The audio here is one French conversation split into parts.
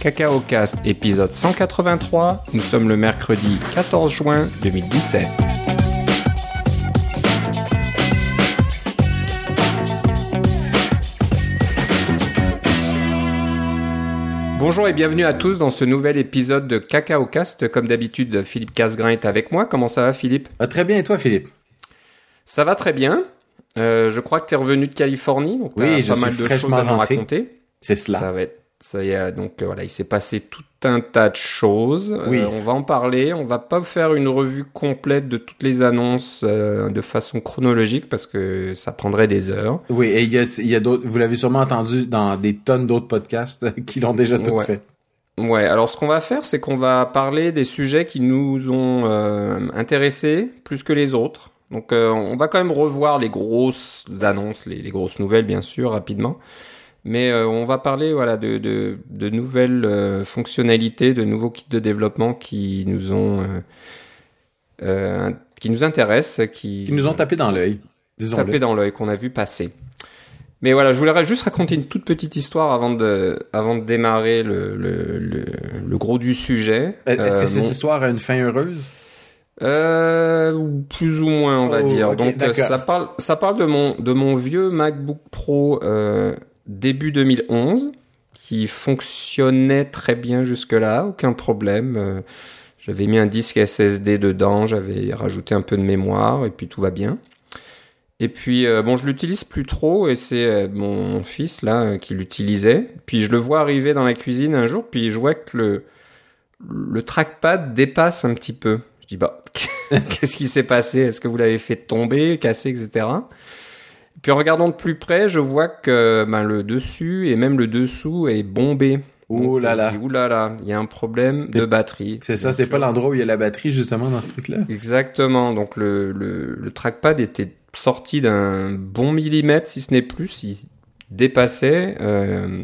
Cacao Cast épisode 183. Nous sommes le mercredi 14 juin 2017. Bonjour et bienvenue à tous dans ce nouvel épisode de Cacao Cast. Comme d'habitude, Philippe Casgrain est avec moi. Comment ça va, Philippe? Ah, Très bien, et toi, Philippe? Ça va très bien. Euh, je crois que tu es revenu de Californie, donc tu Oui, as pas mal de choses à nous raconter. C'est cela. Ça va être, ça y est, donc euh, voilà, il s'est passé tout un tas de choses. Euh, Oui. on va en parler. On va pas faire une revue complète de toutes les annonces euh, de façon chronologique parce que ça prendrait des heures. Oui, et il y a, il y a d'autres, vous l'avez sûrement entendu dans des tonnes d'autres podcasts qui l'ont déjà tout Ouais. fait. Ouais, alors ce qu'on va faire, c'est qu'on va parler des sujets qui nous ont euh, intéressés plus que les autres. Donc euh, on va quand même revoir les grosses annonces, les, les grosses nouvelles bien sûr, rapidement. Mais euh, on va parler voilà de, de, de nouvelles euh, fonctionnalités, de nouveaux kits de développement qui nous ont euh, qui nous intéressent, qui, Qui nous ont tapé dans l'œil, tapé dans l'œil qu'on a vu passer. Mais voilà, je voulais juste raconter une toute petite histoire avant de, avant de démarrer le, le, le, le gros du sujet. Est-ce que cette mon- histoire a une fin heureuse? euh, plus ou moins, on va Oh, dire. Donc ça parle, ça parle de mon, de mon vieux MacBook Pro euh, début 2011 qui fonctionnait très bien jusque-là, aucun problème. Euh, j'avais mis un disque SSD dedans, j'avais rajouté un peu de mémoire et puis tout va bien. Et puis euh, bon, je l'utilise plus trop et c'est euh, mon, fils là qui l'utilisait. Puis je le vois arriver dans la cuisine un jour, puis je vois que le le trackpad dépasse un petit peu. Je dis bah qu'est-ce qui s'est passé? Est-ce que vous l'avez fait tomber, casser, etc. Puis en regardant de plus près, je vois que ben, le dessus et même le dessous est bombé. Ouh là là. Ouh là là, il y a un problème de batterie. C'est ça, c'est pas l'endroit où il y a la batterie, justement, dans ce truc-là? Exactement. Donc le, le, le trackpad était sorti d'un bon millimètre, si ce n'est plus. Il dépassait. euh,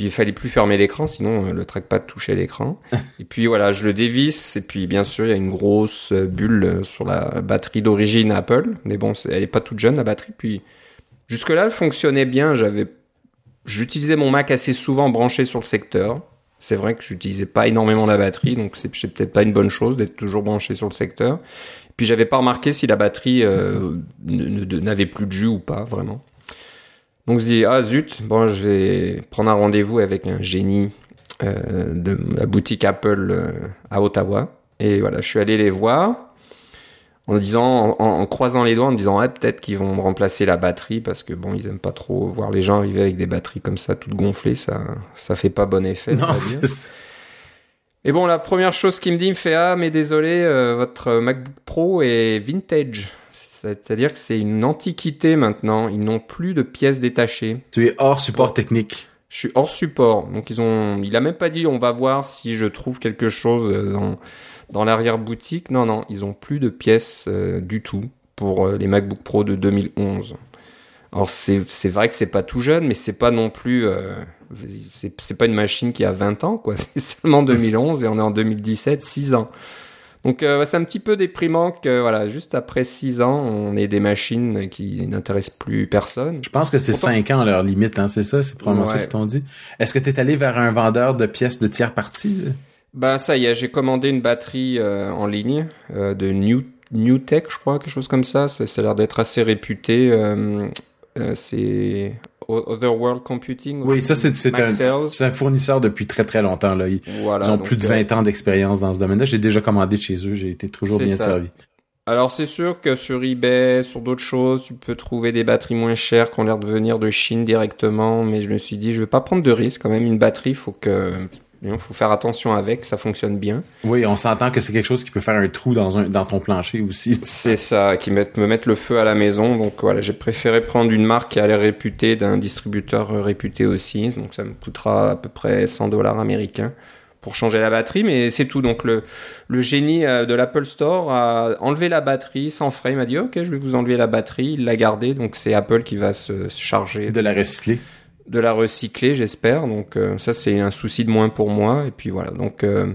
puis il fallait plus fermer l'écran, sinon euh, le trackpad touchait l'écran. et puis voilà, je le dévisse. Et puis bien sûr, il y a une grosse euh, bulle euh, sur la batterie d'origine Apple. Mais bon, elle est pas toute jeune la batterie. Puis jusque-là, elle fonctionnait bien. J'avais, j'utilisais mon Mac assez souvent branché sur le secteur. C'est vrai que j'utilisais pas énormément la batterie, donc c'est peut-être pas une bonne chose d'être toujours branché sur le secteur. Puis j'avais pas remarqué si la batterie n'avait plus de jus ou pas, vraiment. Donc je dis ah zut, bon je vais prendre un rendez-vous avec un génie euh, de la boutique Apple euh, à Ottawa. Et voilà, je suis allé les voir en disant, en, en croisant les doigts, en me disant ah, peut-être qu'ils vont me remplacer la batterie parce que bon ils aiment pas trop voir les gens arriver avec des batteries comme ça toutes gonflées, ça ça fait pas bon effet. Non, Et bon, la première chose qu'il me dit, il me fait Ah, mais désolé, euh, votre MacBook Pro est vintage. C'est-à-dire que c'est une antiquité maintenant. Ils n'ont plus de pièces détachées. tu es hors support technique. Je suis hors support. Donc, ils ont. Il a même pas dit On va voir si je trouve quelque chose euh, dans, dans l'arrière-boutique. Non, non, ils ont plus de pièces euh, du tout pour euh, les MacBook Pro de 2011. Alors, c'est c'est vrai que c'est pas tout jeune, mais c'est pas non plus. euh, c'est pas une machine qui a 20 ans, quoi. C'est seulement 2011 et on est en 2017, 6 ans. Donc euh, c'est un petit peu déprimant que voilà, juste après 6 ans, on ait des machines qui n'intéressent plus personne. Je pense que c'est Pourtant- 5 ans leur limite, hein, c'est ça? C'est probablement ça Ouais. qu'ils t'ont dit. Est-ce que tu es allé vers un vendeur de pièces de tiers partie? Ben ça y est, j'ai commandé une batterie euh, en ligne euh, de New New Tech, je crois, quelque chose comme ça. Ça, ça a l'air d'être assez réputé. euh, euh, c'est Otherworld Computing. Oui, ça, c'est c'est un, fournisseur depuis très très longtemps. Là. Ils, Voilà, ils ont plus de euh, 20 ans d'expérience dans ce domaine-là. J'ai déjà commandé de chez eux. J'ai été toujours bien ça. servi. Alors c'est sûr que sur eBay, sur d'autres choses, tu peux trouver des batteries moins chères qui ont l'air de venir de Chine directement, mais je me suis dit je vais pas prendre de risque quand même une batterie, faut que il faut faire attention avec, ça fonctionne bien. Oui, on s'entend que c'est quelque chose qui peut faire un trou dans, un, dans ton plancher aussi. C'est ça qui met, me mettre le feu à la maison, donc voilà, j'ai préféré prendre une marque qui a l'air réputée d'un distributeur réputé aussi, donc ça me coûtera à peu près 100 dollars américains pour changer la batterie, mais c'est tout. Donc le, le génie euh, de l'Apple Store a enlevé la batterie sans frais. Il m'a dit ok, je vais vous enlever la batterie. Il l'a gardée, donc c'est Apple qui va se, se charger De la recycler. De la recycler, j'espère. Donc euh, ça c'est un souci de moins pour moi. Et puis voilà. Donc euh,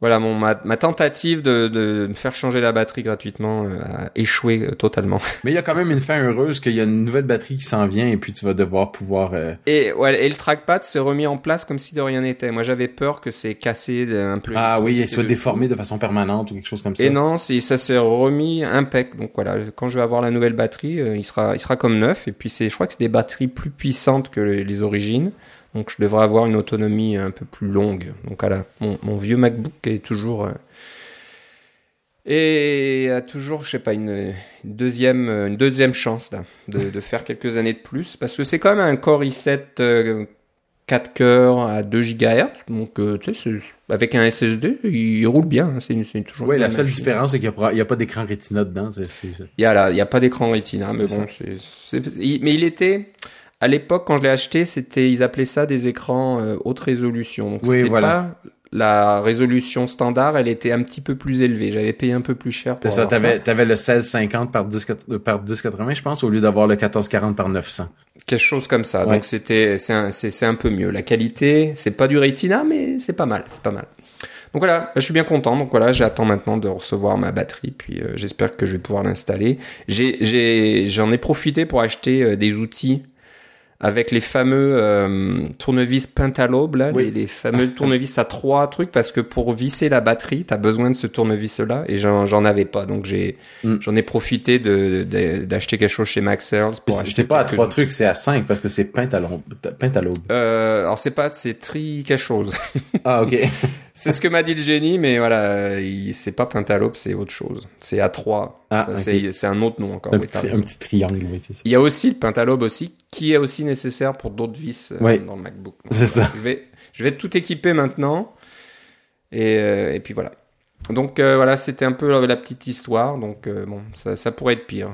voilà, mon, ma, ma tentative de, de me faire changer la batterie gratuitement euh, a échoué euh, totalement. Mais il y a quand même une fin heureuse qu'il y a une nouvelle batterie qui s'en vient et puis tu vas devoir pouvoir. euh, Et, ouais, et le trackpad s'est remis en place comme si de rien n'était. Moi, j'avais peur que c'est cassé un peu. Ah oui, elle soit dessus. déformée de façon permanente ou quelque chose comme ça. Et non, c'est- ça s'est remis impec. Donc voilà, quand je vais avoir la nouvelle batterie, euh, il sera, il sera comme neuf. Et puis c'est, je crois que c'est des batteries plus puissantes que les, les origines. Donc je devrais avoir une autonomie un peu plus longue. Donc voilà, mon, mon vieux MacBook est toujours euh, et a toujours, je sais pas, une, une deuxième, euh, une deuxième chance là, de, de faire quelques années de plus, parce que c'est quand même un Core i7 euh, 4 cœurs à 2 GHz, donc euh, tu sais, avec un SSD, il, roule bien. hein, c'est toujours. Oui, la seule machine. différence, c'est qu'il n'y a, pas d'écran Retina dedans. Il y a a pas d'écran Retina, mais bon, c'est, mais il était à l'époque quand je l'ai acheté, c'était ils appelaient ça des écrans euh, haute résolution. Donc Oui, voilà. pas la résolution standard, elle était un petit peu plus élevée. J'avais payé un peu plus cher pour ça, t'avais, t'avais le 1650 par 10, par 1080, je pense, au lieu d'avoir le 1440 par 900. quelque chose comme ça. Ouais. Donc c'était c'est un, c'est, c'est un peu mieux. La qualité, c'est pas du Retina, mais c'est pas mal, c'est pas mal. Donc voilà, je suis bien content. Donc voilà, j'attends maintenant de recevoir ma batterie, puis euh, j'espère que je vais pouvoir l'installer. J'ai, j'ai, j'en ai profité pour acheter euh, des outils avec les fameux euh, tournevis Pentalobe, là, Oui. les, les fameux tournevis à trois trucs, parce que pour visser la batterie, t'as besoin de ce tournevis-là, et j'en, j'en avais pas. Donc j'ai, Mm. j'en ai profité de, d'acheter quelque chose chez Maxell's pour C'est, pas à trois trucs, c'est à cinq parce que c'est pentalobe. pentalobe. Euh, alors c'est pas, c'est tri quelque chose. Ah, ok. c'est ce que m'a dit le génie, mais voilà, il- c'est pas Pentalope, c'est autre chose. C'est A3. Ah, c'est, un autre nom encore. un, oui, petit, un petit triangle, oui, c'est ça. Il y a aussi le Pentalobe aussi, qui est aussi nécessaire pour d'autres vis euh, dans le MacBook. C'est voilà, ça. Je vais, je vais tout équiper maintenant. Et, euh, et puis voilà. Donc euh, voilà, c'était un peu la, la petite histoire. Donc euh, bon, ça, ça pourrait être pire.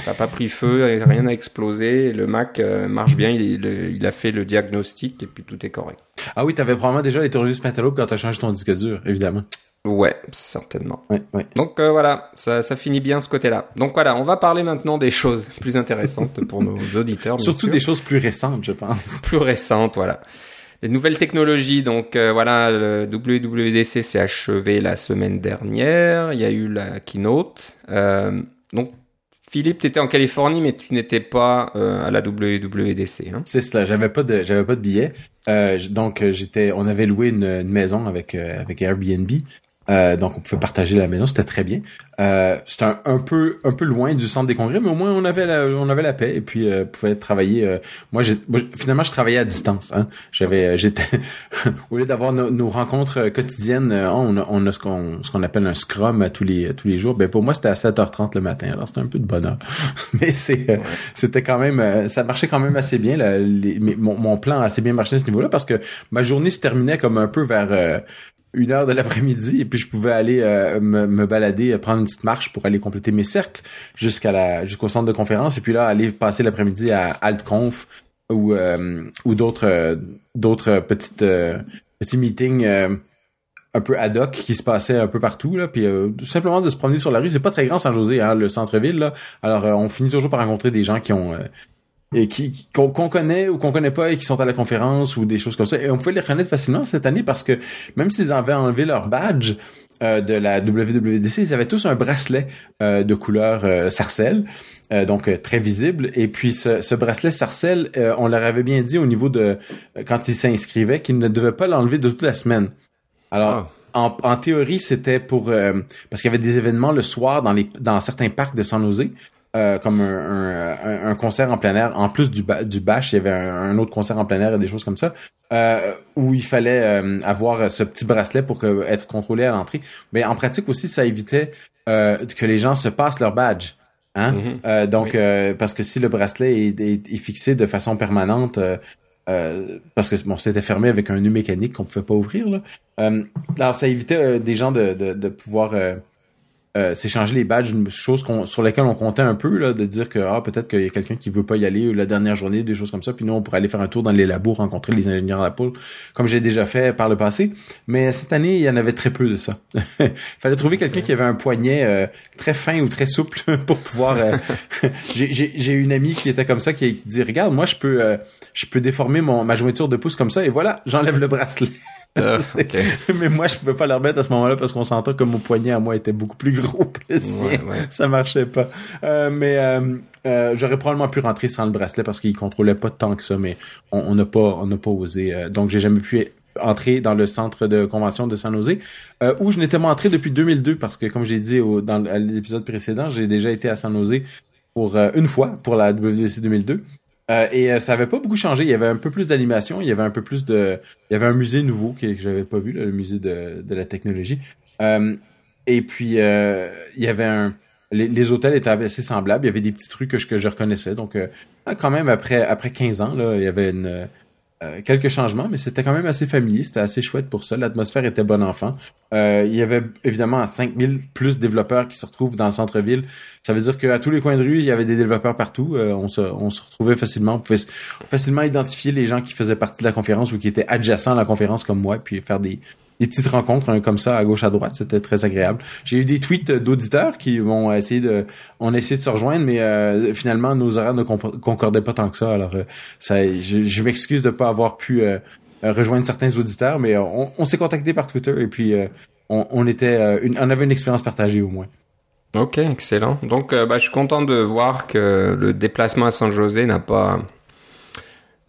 Ça n'a pas pris feu, rien n'a explosé. Le Mac marche bien, il, il- il a fait le diagnostic et puis tout est correct. Ah oui, t'avais probablement déjà les tournevis pentalobe quand t'as changé ton disque dur, évidemment. Ouais, certainement. Ouais, ouais. Donc euh, voilà, ça, ça finit bien ce côté-là. Donc voilà, on va parler maintenant des choses plus intéressantes pour nos auditeurs. Surtout sûr. des choses plus récentes, je pense. plus récentes, voilà. Les nouvelles technologies, donc euh, voilà, le WWDC s'est achevé la semaine dernière, il y a eu la keynote. Euh, donc Philippe, tu étais en Californie, mais tu n'étais pas euh, à la WWDC. Hein. C'est cela. J'avais pas de, j'avais pas de billet. Euh, donc euh, j'étais, on avait loué une, une maison avec euh, avec Airbnb. Euh, donc on pouvait partager la maison, c'était très bien. Euh, c'était un, un peu un peu loin du centre des congrès, mais au moins on avait la, on avait la paix et puis euh, pouvait travailler. euh, moi, j'ai, finalement, je travaillais à distance. Hein. J'avais, euh, j'étais au lieu d'avoir nos, nos rencontres quotidiennes, on a, on a ce qu'on ce qu'on appelle un scrum à tous les à tous les jours. Ben pour moi, c'était à 7h30 le matin. Alors c'était un peu de bonheur, mais c'est euh, c'était quand même ça marchait quand même assez bien. là, les- mon, mon plan a assez bien marché à ce niveau-là parce que ma journée se terminait comme un peu vers euh, une heure de l'après-midi et puis je pouvais aller euh, me, me balader, euh, prendre une petite marche pour aller compléter mes cercles jusqu'à la jusqu'au centre de conférence et puis là aller passer l'après-midi à AltConf ou euh, ou d'autres petits meetings un peu ad hoc qui se passaient un peu partout puis simplement de se promener sur la rue. C'est pas très grand San José hein, le centre-ville là. Alors on finit toujours par rencontrer des gens qui ont et qui qu'on qu'on connaît ou qu'on connaît pas et qui sont à la conférence ou des choses comme ça et on pouvait les reconnaître facilement cette année parce que même s'ils avaient enlevé leur badge euh, de la WWDC, ils avaient tous un bracelet euh, de couleur euh, sarcelle, euh, donc euh, très visible. Et puis ce, ce bracelet sarcelle, euh, on leur avait bien dit au niveau de quand ils s'inscrivaient qu'ils ne devaient pas l'enlever de toute la semaine. Alors Ah. en, en théorie, c'était pour euh, parce qu'il y avait des événements le soir dans les dans certains parcs de San Jose. Euh, comme un, un, un- un concert en plein air, en plus du, ba- du bash, il y avait un, un autre concert en plein air et des choses comme ça, euh, où il fallait euh, avoir ce petit bracelet pour que, être contrôlé à l'entrée. Mais en pratique aussi, ça évitait euh, que les gens se passent leur badge. Hein? Mhm. Euh, donc, Oui. euh, parce que si le bracelet est, est- est fixé de façon permanente, euh, euh, parce que bon, c'était fermé avec un nœud mécanique qu'on pouvait pas ouvrir. Là. Euh, alors, ça évitait euh, des gens de, de, de pouvoir euh, euh, s'échanger les badges, une chose sur laquelle on comptait un peu, là, de dire que ah, peut-être qu'il y a quelqu'un qui veut pas y aller la dernière journée, des choses comme ça. Puis nous, on pourrait aller faire un tour dans les labos, rencontrer les ingénieurs à la poule, comme j'ai déjà fait par le passé. Mais cette année, il y en avait très peu de ça. Il fallait trouver quelqu'un qui avait un poignet euh, très fin ou très souple pour pouvoir. euh, j'ai, une amie qui était comme ça qui, dit regarde, moi je peux euh, je peux déformer mon ma jointure de pouce comme ça et voilà, j'enlève le bracelet. Ok. mais moi, je pouvais pas le remettre à ce moment-là parce qu'on s'entend que mon poignet à moi était beaucoup plus gros que le sien. Ouais, ouais. Ça marchait pas. Euh, mais euh, euh, j'aurais probablement pu rentrer sans le bracelet parce qu'il contrôlait pas tant que ça, mais on on n'a pas on n'a pas osé. euh, donc j'ai jamais pu entrer dans le centre de convention de San Jose, euh, où je n'étais pas entré depuis 2002 parce que comme j'ai dit au, dans l'épisode précédent, j'ai déjà été à San Jose pour euh, une fois pour la WDC 2002. Euh, et euh, ça avait pas beaucoup changé. Il y avait un peu plus d'animation, il y avait un peu plus de, il y avait un musée nouveau que, que j'avais pas vu, le musée de, de la technologie. Euh, et puis il y avait un, les, les hôtels étaient assez semblables. Il y avait des petits trucs que je, que je reconnaissais. Donc quand même après après 15 ans là, il y avait une euh, quelques changements, mais c'était quand même assez familier, c'était assez chouette pour ça. L'atmosphère était bon enfant. Euh, il y avait évidemment 5000 plus développeurs qui se retrouvent dans le centre-ville. Ça veut dire qu'à tous les coins de rue, il y avait des développeurs partout. Euh, on, se, on se retrouvait facilement. On pouvait facilement identifier les gens qui faisaient partie de la conférence ou qui étaient adjacents à la conférence comme moi, puis faire des, des petites rencontres comme ça à gauche à droite. C'était très agréable. J'ai eu des tweets d'auditeurs qui vont essayer de, on essayé de se rejoindre, mais euh, finalement nos horaires ne concordaient pas tant que ça. Alors euh, ça, je, m'excuse de pas avoir pu euh, euh, rejoindre certains auditeurs, mais euh, on, s'est contacté par Twitter et puis euh, on, était, euh, une, on avait une expérience partagée au moins. Ok, excellent. Donc, euh, bah, je suis content de voir que le déplacement à San José n'a pas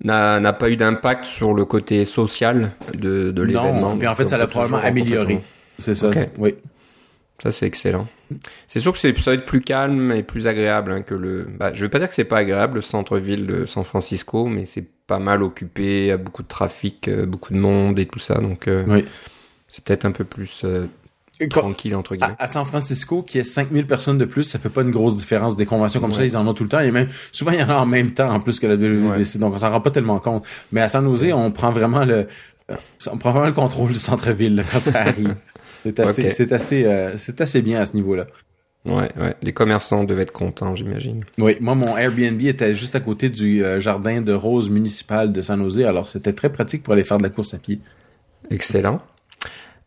n'a pas eu d'impact sur le côté social de, de l'événement. Non, puis en fait ça l'a probablement amélioré. C'est ça. Oui. Ça, c'est excellent. C'est sûr que ça va être plus calme et plus agréable hein, que le. Bah, je veux pas dire que c'est pas agréable le centre-ville de San Francisco, mais c'est pas mal occupé, il y a beaucoup de trafic, euh, beaucoup de monde et tout ça, donc euh, Oui. c'est peut-être un peu plus euh, tranquille entre guillemets. À, à San Francisco, qui est 5000 personnes de plus, ça fait pas une grosse différence. Des conventions comme ça, Ouais. ils en ont tout le temps. Et même, souvent, il y en a en même temps, en plus que la WWDC. Donc, on s'en rend pas tellement compte. Mais à San Jose, on prend vraiment le, euh, on prend vraiment le contrôle du centre-ville, quand ça arrive. C'est assez, c'est assez, euh, c'est assez bien à ce niveau-là. Ouais, ouais. Les commerçants devaient être contents, j'imagine. Oui, moi, mon Airbnb était juste à côté du euh, jardin de roses municipal de San Jose, alors c'était très pratique pour aller faire de la course à pied. Excellent.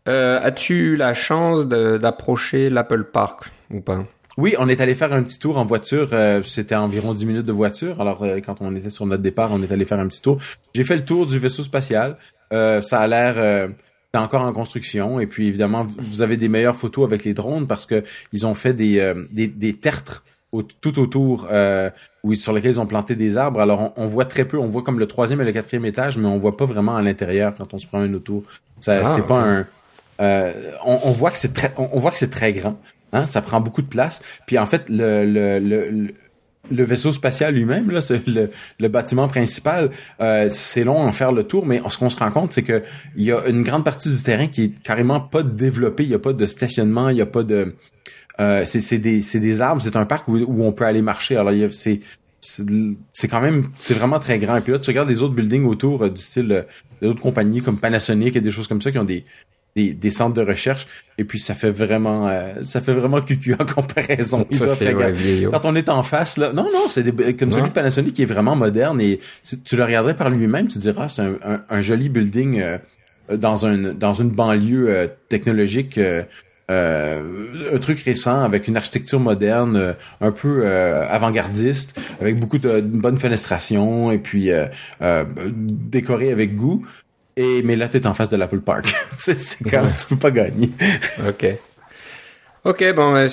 Euh, As-tu eu la chance d'approcher l'Apple Park ou pas? Oui, on est allé faire un petit tour en voiture. euh, C'était environ 10 minutes de voiture. Alors, euh, quand on était sur notre départ, on est allé faire un petit tour. J'ai fait le tour du vaisseau spatial. Euh, ça a l'air... euh, c'est encore en construction. Et puis, évidemment, vous- avez des meilleures photos avec les drones parce que ils ont fait des, euh, des, des tertres au- tout autour euh, où, sur lesquels ils ont planté des arbres. Alors, on, on voit très peu. On voit comme le troisième et le quatrième étage, mais on voit pas vraiment à l'intérieur quand on se prend un autour. Ça, Ah, c'est pas un... euh, on, on voit que c'est très, on, on voit que c'est très grand. Hein, ça prend beaucoup de place. Puis en fait, le, le, le, le- vaisseau spatial lui-même, là, c'est le, le bâtiment principal, euh, c'est long à en faire le tour, mais ce qu'on se rend compte, c'est que il y a une grande partie du terrain qui est carrément pas développée. Il y a pas de stationnement, il y a pas de, euh, c'est des c'est des arbres. C'est un parc où, où on peut aller marcher. Alors c'est c'est quand même c'est vraiment très grand. Et puis là, tu regardes les autres buildings autour euh, du style euh, d'autres compagnies comme Panasonic et des choses comme ça qui ont des des, des centres de recherche. Et puis ça fait vraiment euh, ça fait vraiment cucu en comparaison. Ils Ça doivent fait, regarder- ouais, vieillot. quand on est en face là non non c'est des comme celui de Panasonic qui est vraiment moderne et tu le regarderais par lui-même tu diras ah, c'est un, un, un joli building euh, dans un dans une banlieue euh, technologique euh, euh, un truc récent avec une architecture moderne euh, un peu euh, avant-gardiste avec beaucoup de, de bonne fenestration et puis euh, euh, décoré avec goût et mais là t'es en face de l'Apple Park c'est quand même, tu peux pas gagner Ok. Ok, bon, ouais,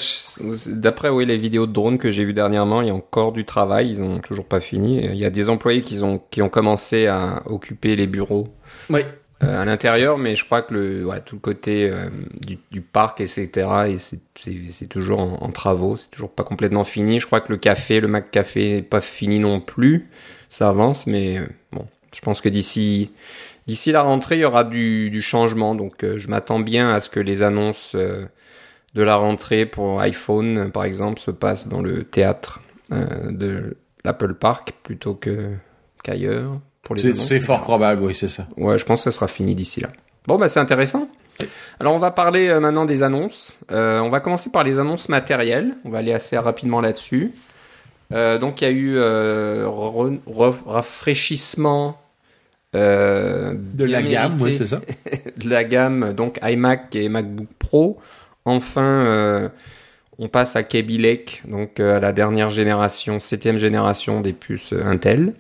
d'après oui, les vidéos de drones que j'ai vues dernièrement, il y a encore du travail, ils ont toujours pas fini. Il y a des employés qui ont, qui ont commencé à occuper les bureaux oui euh, à l'intérieur, mais je crois que le, ouais, tout le côté euh, du, du parc, etc., et c'est- toujours en, en travaux, c'est toujours pas complètement fini. Je crois que le café, le Mac Café n'est pas fini non plus. Ça avance, mais euh, je pense que d'ici d'ici la rentrée, il y aura du, du changement. Donc, euh, je m'attends bien à ce que les annonces euh, de la rentrée pour iPhone, par exemple, se passent dans le théâtre euh, de l'Apple Park plutôt que qu'ailleurs. c'est fort probable oui c'est ça Ouais, je pense que ça sera fini d'ici là. Bon, bah c'est intéressant. Alors on va parler euh, maintenant des annonces. Euh, on va commencer par les annonces matérielles. On va aller assez rapidement là-dessus. Euh, donc il y a eu rafraîchissement euh, de la gamme c'est ça de la gamme donc iMac et MacBook Pro. Enfin, euh, on passe à Kaby Lake, donc euh, à la dernière génération, septième génération des puces euh, Intel.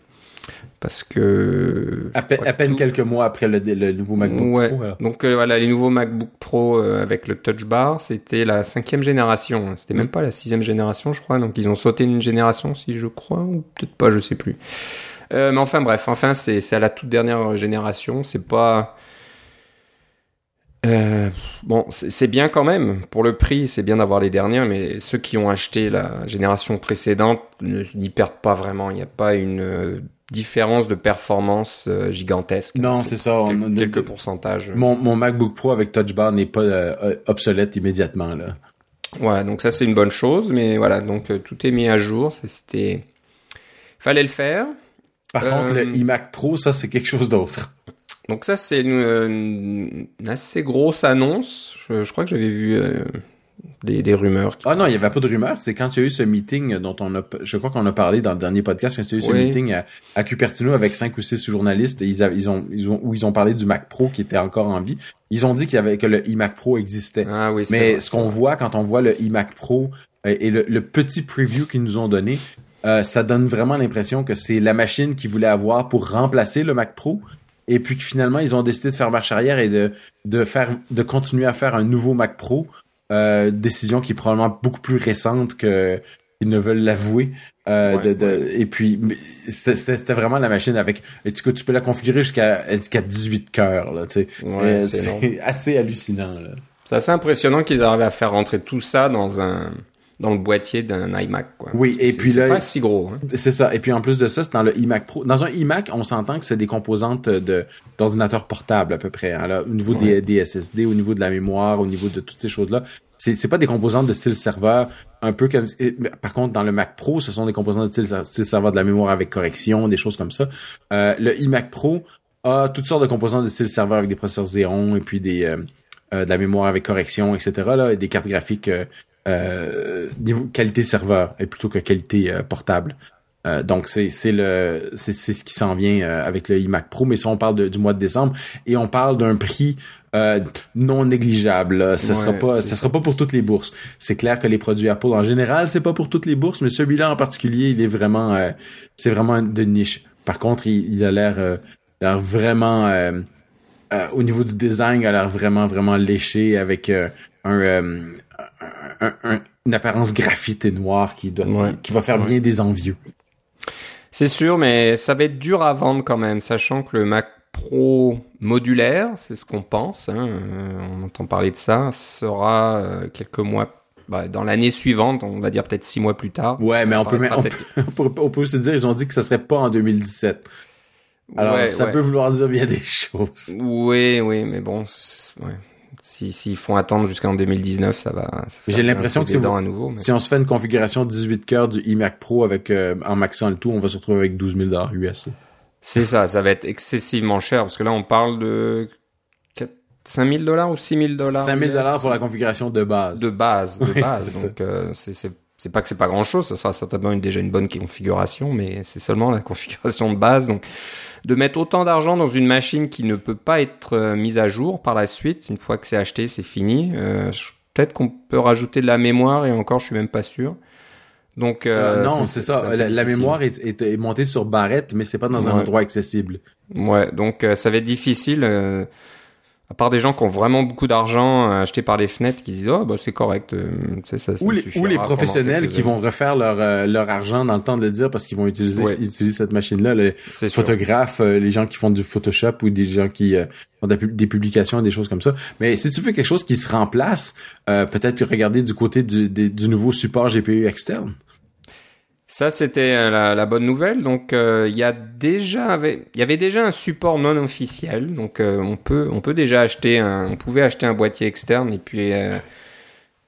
parce que à, peine quelques mois après le, nouveau MacBook Pro. Donc voilà, les nouveaux MacBook Pro avec le Touch Bar, c'était la cinquième génération. Hein. C'était même mm. pas la sixième génération, je crois. Donc ils ont sauté une génération, si je crois, ou peut-être pas, je sais plus. Mais enfin bref, enfin c'est à la toute dernière génération. C'est pas euh, bon, c'est bien quand même. Pour le prix, c'est bien d'avoir les dernières, mais ceux qui ont acheté la génération précédente n'y perdent pas vraiment. Il n'y a pas une euh, différence de performance euh, gigantesque. Non, c'est ça. quelques pourcentages. Mon, mon, MacBook Pro avec Touch Bar n'est pas obsolète immédiatement là. Ouais, donc ça c'est une bonne chose, mais voilà, donc tout est mis à jour. C'était, fallait le faire. Par contre, le iMac Pro, ça c'est quelque chose d'autre. Donc ça, c'est une, assez grosse annonce. Je, crois que j'avais vu euh, des, rumeurs. Ah non, il y avait pas de rumeurs. C'est quand il y a eu ce meeting dont on a, je crois qu'on a parlé dans le dernier podcast, quand il y a eu ce meeting à, Cupertino avec cinq ou six journalistes, ils, ils, ont, ils ont, où ils ont parlé du Mac Pro qui était encore en vie. Ils ont dit qu'il y avait que le iMac Pro existait. Ah oui, Mais ce qu'on voit quand on voit le iMac Pro euh, et le, petit preview qu'ils nous ont donné, euh, ça donne vraiment l'impression que c'est la machine qu'ils voulaient avoir pour remplacer le Mac Pro. Et puis que finalement ils ont décidé de faire marche arrière et de de faire de continuer à faire un nouveau Mac Pro. Euh, décision qui est probablement beaucoup plus récente que ils ne veulent l'avouer. Euh, de, de, et puis c'était vraiment la machine avec et tu, tu peux la configurer jusqu'à jusqu'à 18 cœurs là tu sais. C'est assez hallucinant là. C'est assez impressionnant qu'ils arrivent à faire rentrer tout ça dans un dans le boîtier d'un iMac. Quoi. Oui, et puis là, c'est pas si gros. Hein. C'est ça. Et puis en plus de ça, c'est dans le iMac Pro. Dans un iMac, on s'entend que c'est des composantes de d'ordinateur portable à peu près. Hein, là, au niveau des, SSD, au niveau de la mémoire, au niveau de toutes ces choses-là, c'est c'est pas des composantes de style serveur. Un peu comme. par contre, dans le Mac Pro, ce sont des composantes de style, style serveur de la mémoire avec correction, des choses comme ça. Euh, le iMac Pro a toutes sortes de composantes de style serveur avec des processeurs Xeon et puis des euh, euh, de la mémoire avec correction, etc. Là, et des cartes graphiques euh, niveau qualité serveur et plutôt que qualité euh, portable. Euh, donc c'est c'est le c'est c'est ce qui s'en vient euh, avec le iMac Pro, mais ça on parle du mois de décembre et on parle d'un prix non négligeable. Ce sera pas ce sera pas pour toutes les bourses. C'est clair que les produits Apple en général c'est pas pour toutes les bourses, mais celui-là en particulier il est vraiment c'est vraiment de niche. Par contre il, il a l'air l'air vraiment au niveau du design, il a l'air vraiment vraiment léché avec un, une apparence graphite et noire qui, qui va faire bien des envieux. C'est sûr, mais ça va être dur à vendre quand même, sachant que le Mac Pro modulaire, c'est ce qu'on pense, hein, euh, on entend parler de ça, sera euh, quelques mois bah, dans l'année suivante, on va dire peut-être six mois plus tard. Ouais, mais on, peut, on, peut, se dire, ils ont dit que ça serait pas en 2017. Alors, ça peut vouloir dire bien des choses. Oui, oui, mais bon, ouais s'ils font attendre jusqu'en 2019, ça va. J'ai l'impression que si, à nouveau, si on se fait une configuration 18 cœurs du iMac Pro avec euh, en maxant le tout, on va se retrouver avec 12 000 dollars US. C'est ça, ça va être excessivement cher parce que là on parle de 5 000 dollars ou 6 000 dollars. 5 000 dollars pour la configuration de base. De base, de base. Donc euh, c'est pas que c'est pas grand chose, ça sera certainement une, déjà une bonne configuration, mais c'est seulement la configuration de base. Donc de mettre autant d'argent dans une machine qui ne peut pas être euh, mise à jour par la suite. Une fois que c'est acheté, c'est fini. Euh, peut-être qu'on peut rajouter de la mémoire et encore, je suis même pas sûr. Donc euh, non, c'est ça. La, mémoire est, montée sur barrette, mais c'est pas dans un endroit accessible. Ouais, donc ça va être difficile à part des gens qui ont vraiment beaucoup d'argent euh, acheté par les fenêtres qui disent oh bah c'est correct euh, ça, ou, les, ou les professionnels qui vont refaire leur euh, leur argent dans le temps de le dire parce qu'ils vont utiliser utiliser cette machine là les photographes les gens qui font du Photoshop ou des gens qui font des publications des choses comme ça. Mais si tu veux quelque chose qui se remplace peut-être regarder du côté du, du nouveau support GPU externe ça, c'était euh, la, bonne nouvelle. Donc, euh, il y a déjà, il y avait déjà un support non officiel. Donc, euh, on peut, on peut déjà acheter on pouvait acheter un boîtier externe et puis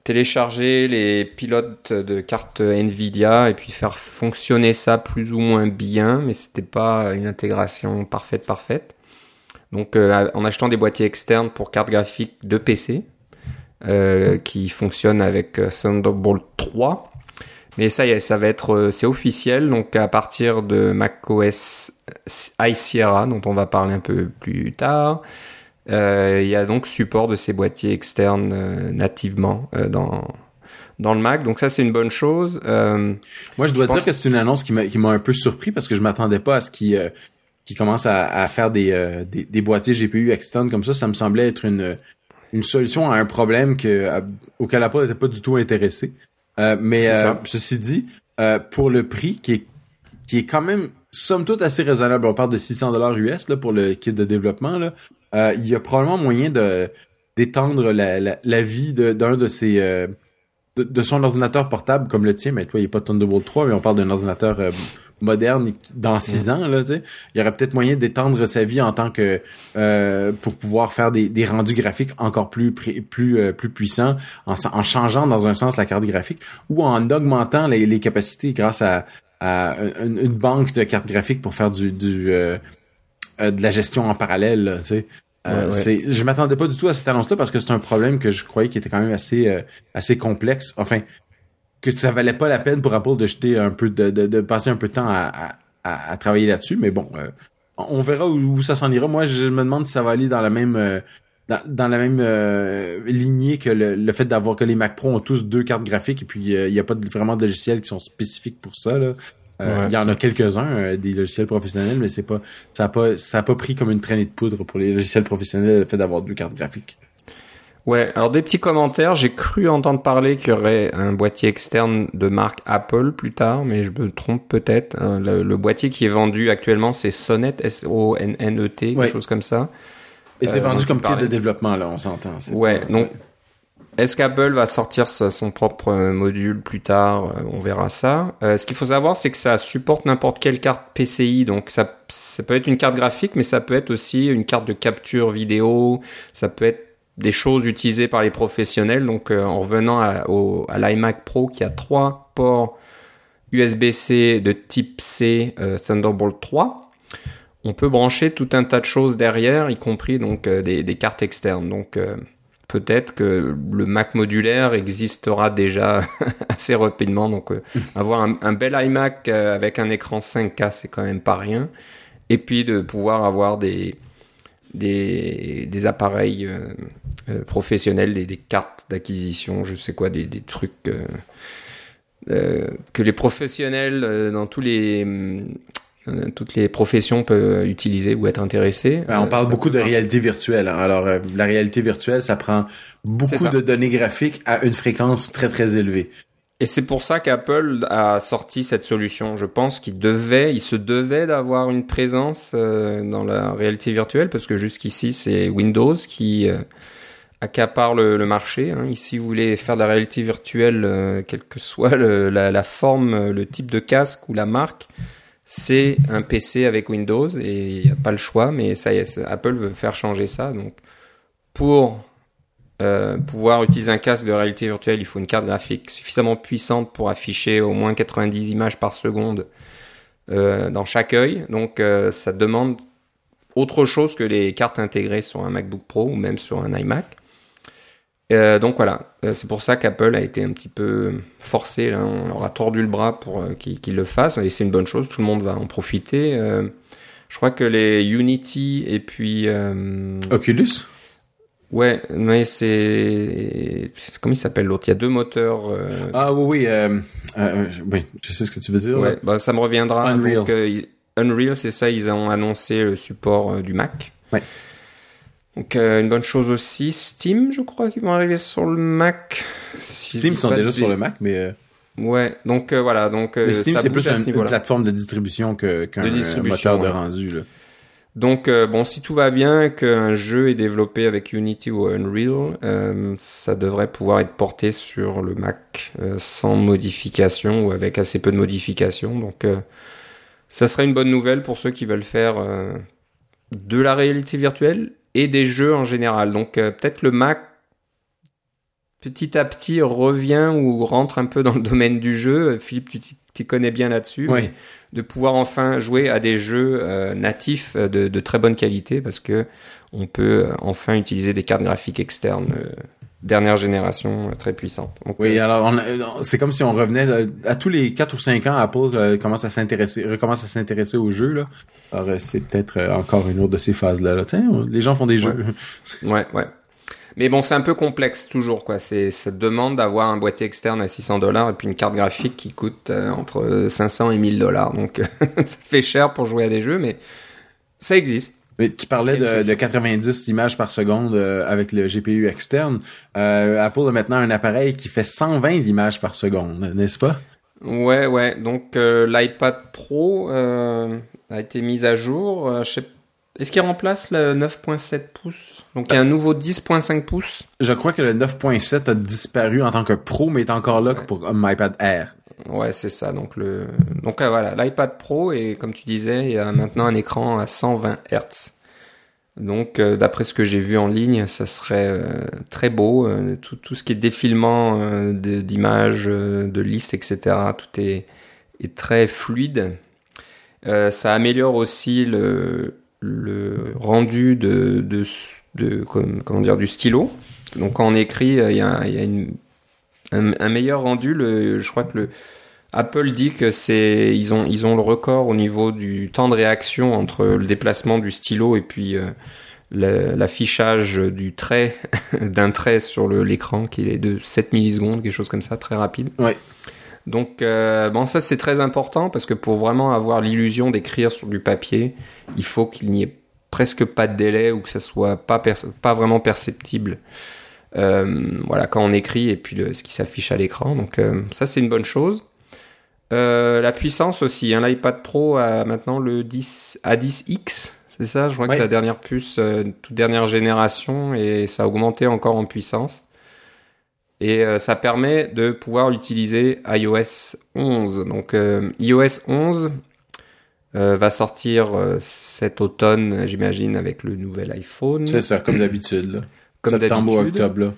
télécharger les pilotes de cartes Nvidia et puis faire fonctionner ça plus ou moins bien, mais c'était pas une intégration parfaite, parfaite. Donc, en achetant des boîtiers externes pour cartes graphiques de PC qui fonctionnent avec Thunderbolt 3 mais ça y est, ça va être, euh, c'est officiel. Donc à partir de macOS High Sierra, dont on va parler un peu plus tard, euh, il y a donc support de ces boîtiers externes euh, nativement dans dans le Mac. Donc ça, c'est une bonne chose. Moi, je dois dire que c'est une annonce qui m'a qui un peu surpris parce que je m'attendais pas à ce qu'ils qui commencent à, faire des, des, boîtiers GPU externes comme ça, ça me semblait être une une solution à un problème que auquel Apple n'était pas du tout intéressé. Mais ceci dit, pour le prix qui est qui est quand même somme toute assez raisonnable. On parle de 600 dollars US là pour le kit de développement là. Euh, il y a probablement moyen de d'étendre la, la, la, vie d'un de, ces euh, de, son ordinateur portable comme le tien, mais toi il a pas de Thunderbolt 3, mais on parle d'un ordinateur euh, moderne dans six ans là, tu sais. Il y aurait peut-être moyen d'étendre sa vie en tant que pour pouvoir faire des, des rendus graphiques encore plus plus plus puissants en, en changeant dans un sens la carte graphique ou en augmentant les, les capacités grâce à une, banque de cartes graphiques pour faire du, du euh, euh, de la gestion en parallèle, tu sais. Euh, c'est, je m'attendais pas du tout à cette annonce-là parce que c'est un problème que je croyais qui était quand même assez assez complexe. Enfin, que ça valait pas la peine pour Apple de jeter un peu de, de, passer un peu de temps à, à, à travailler là-dessus. Mais bon, on verra où, ça s'en ira. Moi, je me demande si ça va aller dans la même dans, la même lignée que le, fait d'avoir que les Mac Pro ont tous deux cartes graphiques et puis il n'y a pas vraiment de logiciels qui sont spécifiques pour ça. Là. Euh, il y en a quelques-uns euh, des logiciels professionnels, mais c'est pas ça a pas ça a pas pris comme une traînée de poudre pour les logiciels professionnels le fait d'avoir deux cartes graphiques. Ouais, alors des petits commentaires. J'ai cru entendre parler qu'il y aurait un boîtier externe de marque Apple plus tard, mais je me trompe peut-être. Hein. Le, boîtier qui est vendu actuellement, c'est Sonnet, S-O-N-N-E-T, quelque chose comme ça. Et c'est euh, vendu comme kit de développement, là, on s'entend. Ouais, donc est-ce qu'Apple va sortir son propre euh, module plus tard? Euh, On verra ça. Euh, ce qu'il faut savoir, c'est que ça supporte n'importe quelle carte PCI. Donc ça, ça peut être une carte graphique, mais ça peut être aussi une carte de capture vidéo. Ça peut être des choses utilisées par les professionnels. Donc en revenant à, l'iMac Pro qui a trois ports USB-C de type C Thunderbolt 3, on peut brancher tout un tas de choses derrière, y compris donc des, des, cartes externes. Donc peut-être que le Mac modulaire existera déjà assez rapidement. Donc, euh, avoir un, bel iMac euh, avec un écran 5K, c'est quand même pas rien. Et puis de pouvoir avoir des, des, appareils euh, professionnels, des, cartes d'acquisition, je sais quoi, des, trucs que les professionnels dans tous les euh, toutes les professions peuvent utiliser ou être intéressées. on euh, parle beaucoup de réalité virtuelle. Hein. Alors, euh, la réalité virtuelle, ça prend beaucoup de données graphiques à une fréquence très très élevée. Et c'est pour ça qu'Apple a sorti cette solution. Je pense qu'il devait, il se devait d'avoir une présence dans la réalité virtuelle parce que jusqu'ici c'est Windows qui accapare le, marché. Hein. Si vous voulez faire de la réalité virtuelle, quelle que soit la, la, forme, le type de casque ou la marque, c'est un PC avec Windows et il n'y a pas le choix, mais ça y est, Apple veut faire changer ça. Donc, pour euh, pouvoir utiliser un casque de réalité virtuelle, il faut une carte graphique suffisamment puissante pour afficher au moins 90 images par seconde euh, dans chaque œil. Donc, euh, ça demande autre chose que les cartes intégrées sur un MacBook Pro ou même sur un iMac. Donc voilà, c'est pour ça qu'Apple a été un petit peu forcé, là, on leur a tordu le bras pour qu'ils le fassent, et c'est une bonne chose, tout le monde va en profiter. je crois que les Unity et puis... Oculus? Ouais, mais c'est... Comment il s'appelle l'autre? Il y a deux moteurs... Ah oui, oui, oui, je sais ce que tu veux dire. Ouais, bah, ça me reviendra. Unreal, Unreal c'est ça, ils ont annoncé le support du Mac. Ouais. Donc euh, une bonne chose aussi, Steam, je crois qu'ils vont arriver sur le Mac. Steam sont déjà sur le Mac, mais euh, ouais. Donc euh, voilà, donc Steam c'est plus une, plateforme de distribution que qu'un moteur de rendu. Là. Donc bon, si tout va bien, qu'un jeu est développé avec Unity ou Unreal, ça devrait pouvoir être porté sur le Mac sans modification ou avec assez peu de modifications. Donc ça serait une bonne nouvelle pour ceux qui veulent faire de la réalité virtuelle et des jeux en général. Donc euh, peut-être le Mac petit à petit revient ou rentre un peu dans le domaine du jeu. Philippe, tu t'y connais bien là-dessus. Oui. De pouvoir enfin jouer à des jeux euh, natifs de, de, très bonne qualité parce que on peut euh, enfin utiliser des cartes graphiques externes dernière génération très puissante. oui, alors c'est comme si on revenait à tous les 4 ou 5 ans, Apple commence à s'intéresser, recommence à s'intéresser aux jeux là. Alors, euh, c'est peut-être euh, encore une autre de ces phases-là. Tiens, les gens font des jeux. Ouais, ouais. Mais bon, c'est un peu complexe toujours, quoi. C'est, ça demande d'avoir un boîtier externe à 600 dollars et puis une carte graphique qui coûte euh, entre 500 et 1000 dollars. Donc, ça fait cher pour jouer à des jeux, mais Ça existe. Mais tu parlais de, de 90 images par seconde euh, avec le GPU externe. Euh, Apple a maintenant un appareil qui fait 120 images par seconde, n'est-ce pas? Ouais, ouais. Donc euh, l'iPad Pro euh, a été mis à jour. Euh, je sais est-ce qu'il remplace le 9.7 pouces? Donc il y a un nouveau 10.5 pouces? Je crois que le 9.7 a disparu en tant que Pro, mais est encore là Ouais. pour un iPad Air. Ouais, c'est ça. Donc le donc euh, voilà, l'iPad Pro et comme tu disais, il y a maintenant un écran à 120 Hz. Donc euh, d'après ce que j'ai vu en ligne, ça serait euh, très beau. euh, tout, tout ce qui est défilement euh, de- d'images, euh, de listes, etc. Tout est, est très fluide. Euh, ça améliore aussi le, le rendu de, de, de- comme- comment dire, du stylo. Donc quand on écrit, euh, il y a, une- un, meilleur rendu. Le, je crois que le Apple dit que c'est ils ont ils ont le record au niveau du temps de réaction entre le déplacement du stylo et puis euh, l'affichage du trait d'un trait sur l'écran qui est de 7 millisecondes, quelque chose comme ça, très rapide. Ouais. Donc euh, bon ça c'est très important parce que pour vraiment avoir l'illusion d'écrire sur du papier, il faut qu'il n'y ait presque pas de délai ou que ça soit pas vraiment perceptible. Euh, voilà quand on écrit et puis le- ce qui s'affiche à l'écran. Donc euh, ça c'est une bonne chose. La puissance aussi. Hein, L'iPad Pro a maintenant le 10 A10X. C'est ça, je crois Ouais. que c'est la dernière puce, toute dernière génération, et ça a augmenté encore en puissance. Et euh, ça permet de pouvoir utiliser iOS 11. Donc euh, iOS 11 euh, va sortir cet automne, j'imagine, avec le nouvel iPhone. C'est ça, comme d'habitude. Comme d'habitude. octobre. Là.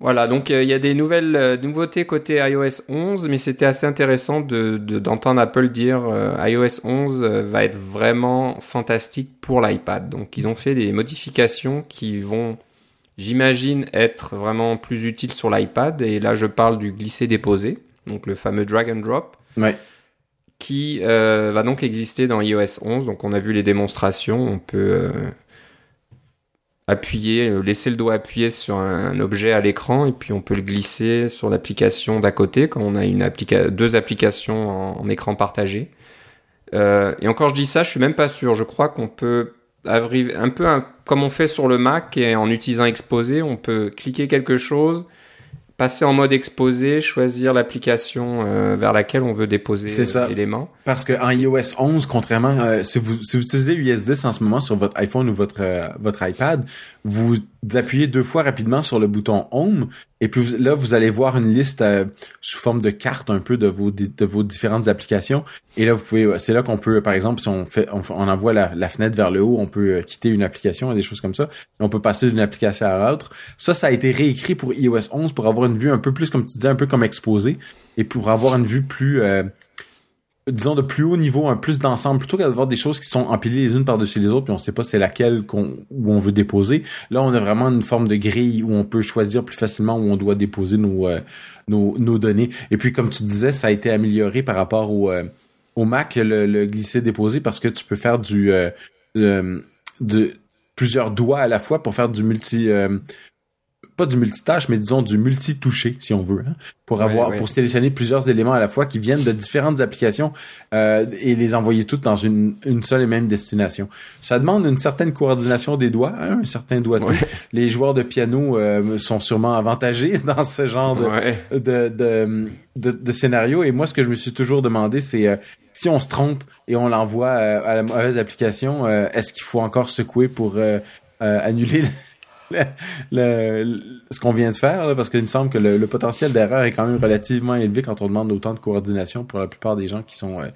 Voilà, donc il y a des nouvelles nouveautés côté iOS 11, mais c'était assez intéressant de de- d'entendre Apple dire iOS 11 euh, va être vraiment fantastique pour l'iPad. Donc ils ont fait des modifications qui vont, j'imagine, être vraiment plus utiles sur l'iPad. Et là, je parle du glisser-déposer, donc le fameux drag and drop Ouais. qui euh, va donc exister dans iOS 11. Donc on a vu les démonstrations, on peut euh, appuyer, euh, laisser le doigt appuyé sur un, objet à l'écran et puis on peut le glisser sur l'application d'à côté quand on a une applica deux applications en, en écran partagé. Euh, et encore je dis ça, je suis même pas sûr. Je crois qu'on peut un peu un- comme on fait sur le Mac et en utilisant exposé, on peut cliquer quelque chose, passer en mode exposé, choisir l'application euh, vers laquelle on veut déposer l'élément. Parce que en iOS 11, contrairement, euh, si vous si vous utilisez US 10 en ce moment sur votre iPhone ou votre euh, votre iPad, vous appuyez deux fois rapidement sur le bouton Home et puis vous- là vous allez voir une liste euh, sous forme de carte un peu de vos de vos différentes applications et là vous pouvez c'est là qu'on peut par exemple si on fait on, envoie la, fenêtre vers le haut, on peut euh, quitter une application et des choses comme ça. on peut passer d'une application à l'autre. Ça ça a été réécrit pour iOS 11 pour avoir une vue un peu plus comme tu disais un peu comme exposé et pour avoir une vue plus euh, disons de plus haut niveau, un plus d'ensemble, plutôt que d'avoir des choses qui sont empilées les unes par-dessus les autres, puis on sait pas c'est laquelle où on veut déposer. Là, on a vraiment une forme de grille où on peut choisir plus facilement où on doit déposer nos euh, nos, données. Et puis, comme tu disais, ça a été amélioré par rapport au euh, au Mac le, le glisser déposer parce que tu peux faire du euh, euh, de plusieurs doigts à la fois pour faire du multi pas du multitâche, mais disons du multi-touché, si on veut, hein, pour avoir, ouais. pour sélectionner plusieurs éléments à la fois qui viennent de différentes applications euh, et les envoyer toutes dans une, une seule et même destination. Ça demande une certaine coordination des doigts, hein, un certain doigté. Ouais. Les joueurs de piano euh, sont sûrement avantagés dans ce genre de, de, de, de, de scénario. Et moi, ce que je me suis toujours demandé, c'est euh, si on se trompe et on l'envoie euh, à la mauvaise application, euh, est-ce qu'il faut encore secouer pour annuler le, le- ce qu'on vient de faire? Là? Parce qu'il me semble que le, le potentiel d'erreur est quand même relativement élevé quand on demande autant de coordination pour la plupart des gens qui sont euh,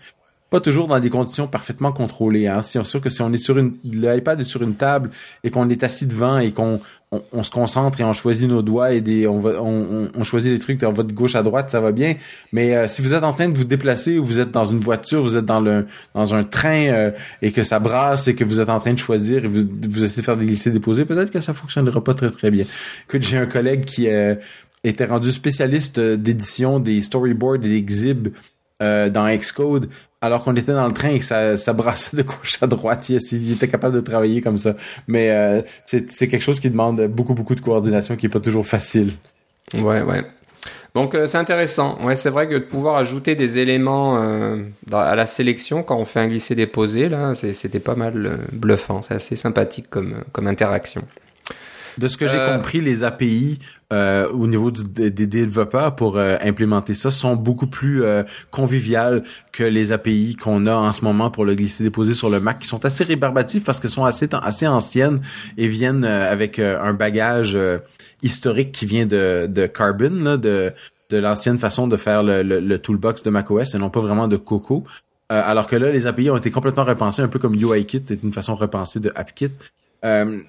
pas toujours dans des conditions parfaitement contrôlées. Hein. On sûr que si on est sur une l'iPad est sur une table et qu'on est assis devant et qu'on on, se concentre et on choisit nos doigts et des on va on, choisit les trucs on va de gauche à droite, ça va bien. Mais euh, si vous êtes en train de vous déplacer ou vous êtes dans une voiture, vous êtes dans le dans un train euh, et que ça brasse et que vous êtes en train de choisir et vous vous essayez de faire des glisser déposer, peut-être que ça fonctionnera pas très très bien. Écoute, j'ai un collègue qui euh, était rendu spécialiste euh, d'édition des storyboards et des xib euh, dans Xcode alors qu'on était dans le train et que ça, ça brassait de gauche à droite. Il, il était capable de travailler comme ça. Mais euh, c'est c'est quelque chose qui demande beaucoup, beaucoup de coordination qui est pas toujours facile. Ouais, ouais. Donc euh, c'est intéressant. Ouais, c'est vrai que de pouvoir ajouter des éléments euh, dans- à la sélection quand on fait un glisser déposé là, c'est- c'était pas mal euh, bluffant. C'est assez sympathique comme comme interaction. De ce que j'ai Euh, compris, les API euh, au niveau du- des, développeurs pour euh, implémenter ça sont beaucoup plus euh, conviviales que les API qu'on a en ce moment pour le glisser déposé sur le Mac, qui sont assez rébarbatives parce qu'elles sont assez assez anciennes et viennent euh, avec euh, un bagage euh, historique qui vient de, de Carbon, là, de de l'ancienne façon de faire le, le, le toolbox de macOS et non pas vraiment de Coco. Alors que là, les API ont été complètement repensées, un peu comme UIKit est une façon repensée de AppKit. Euh,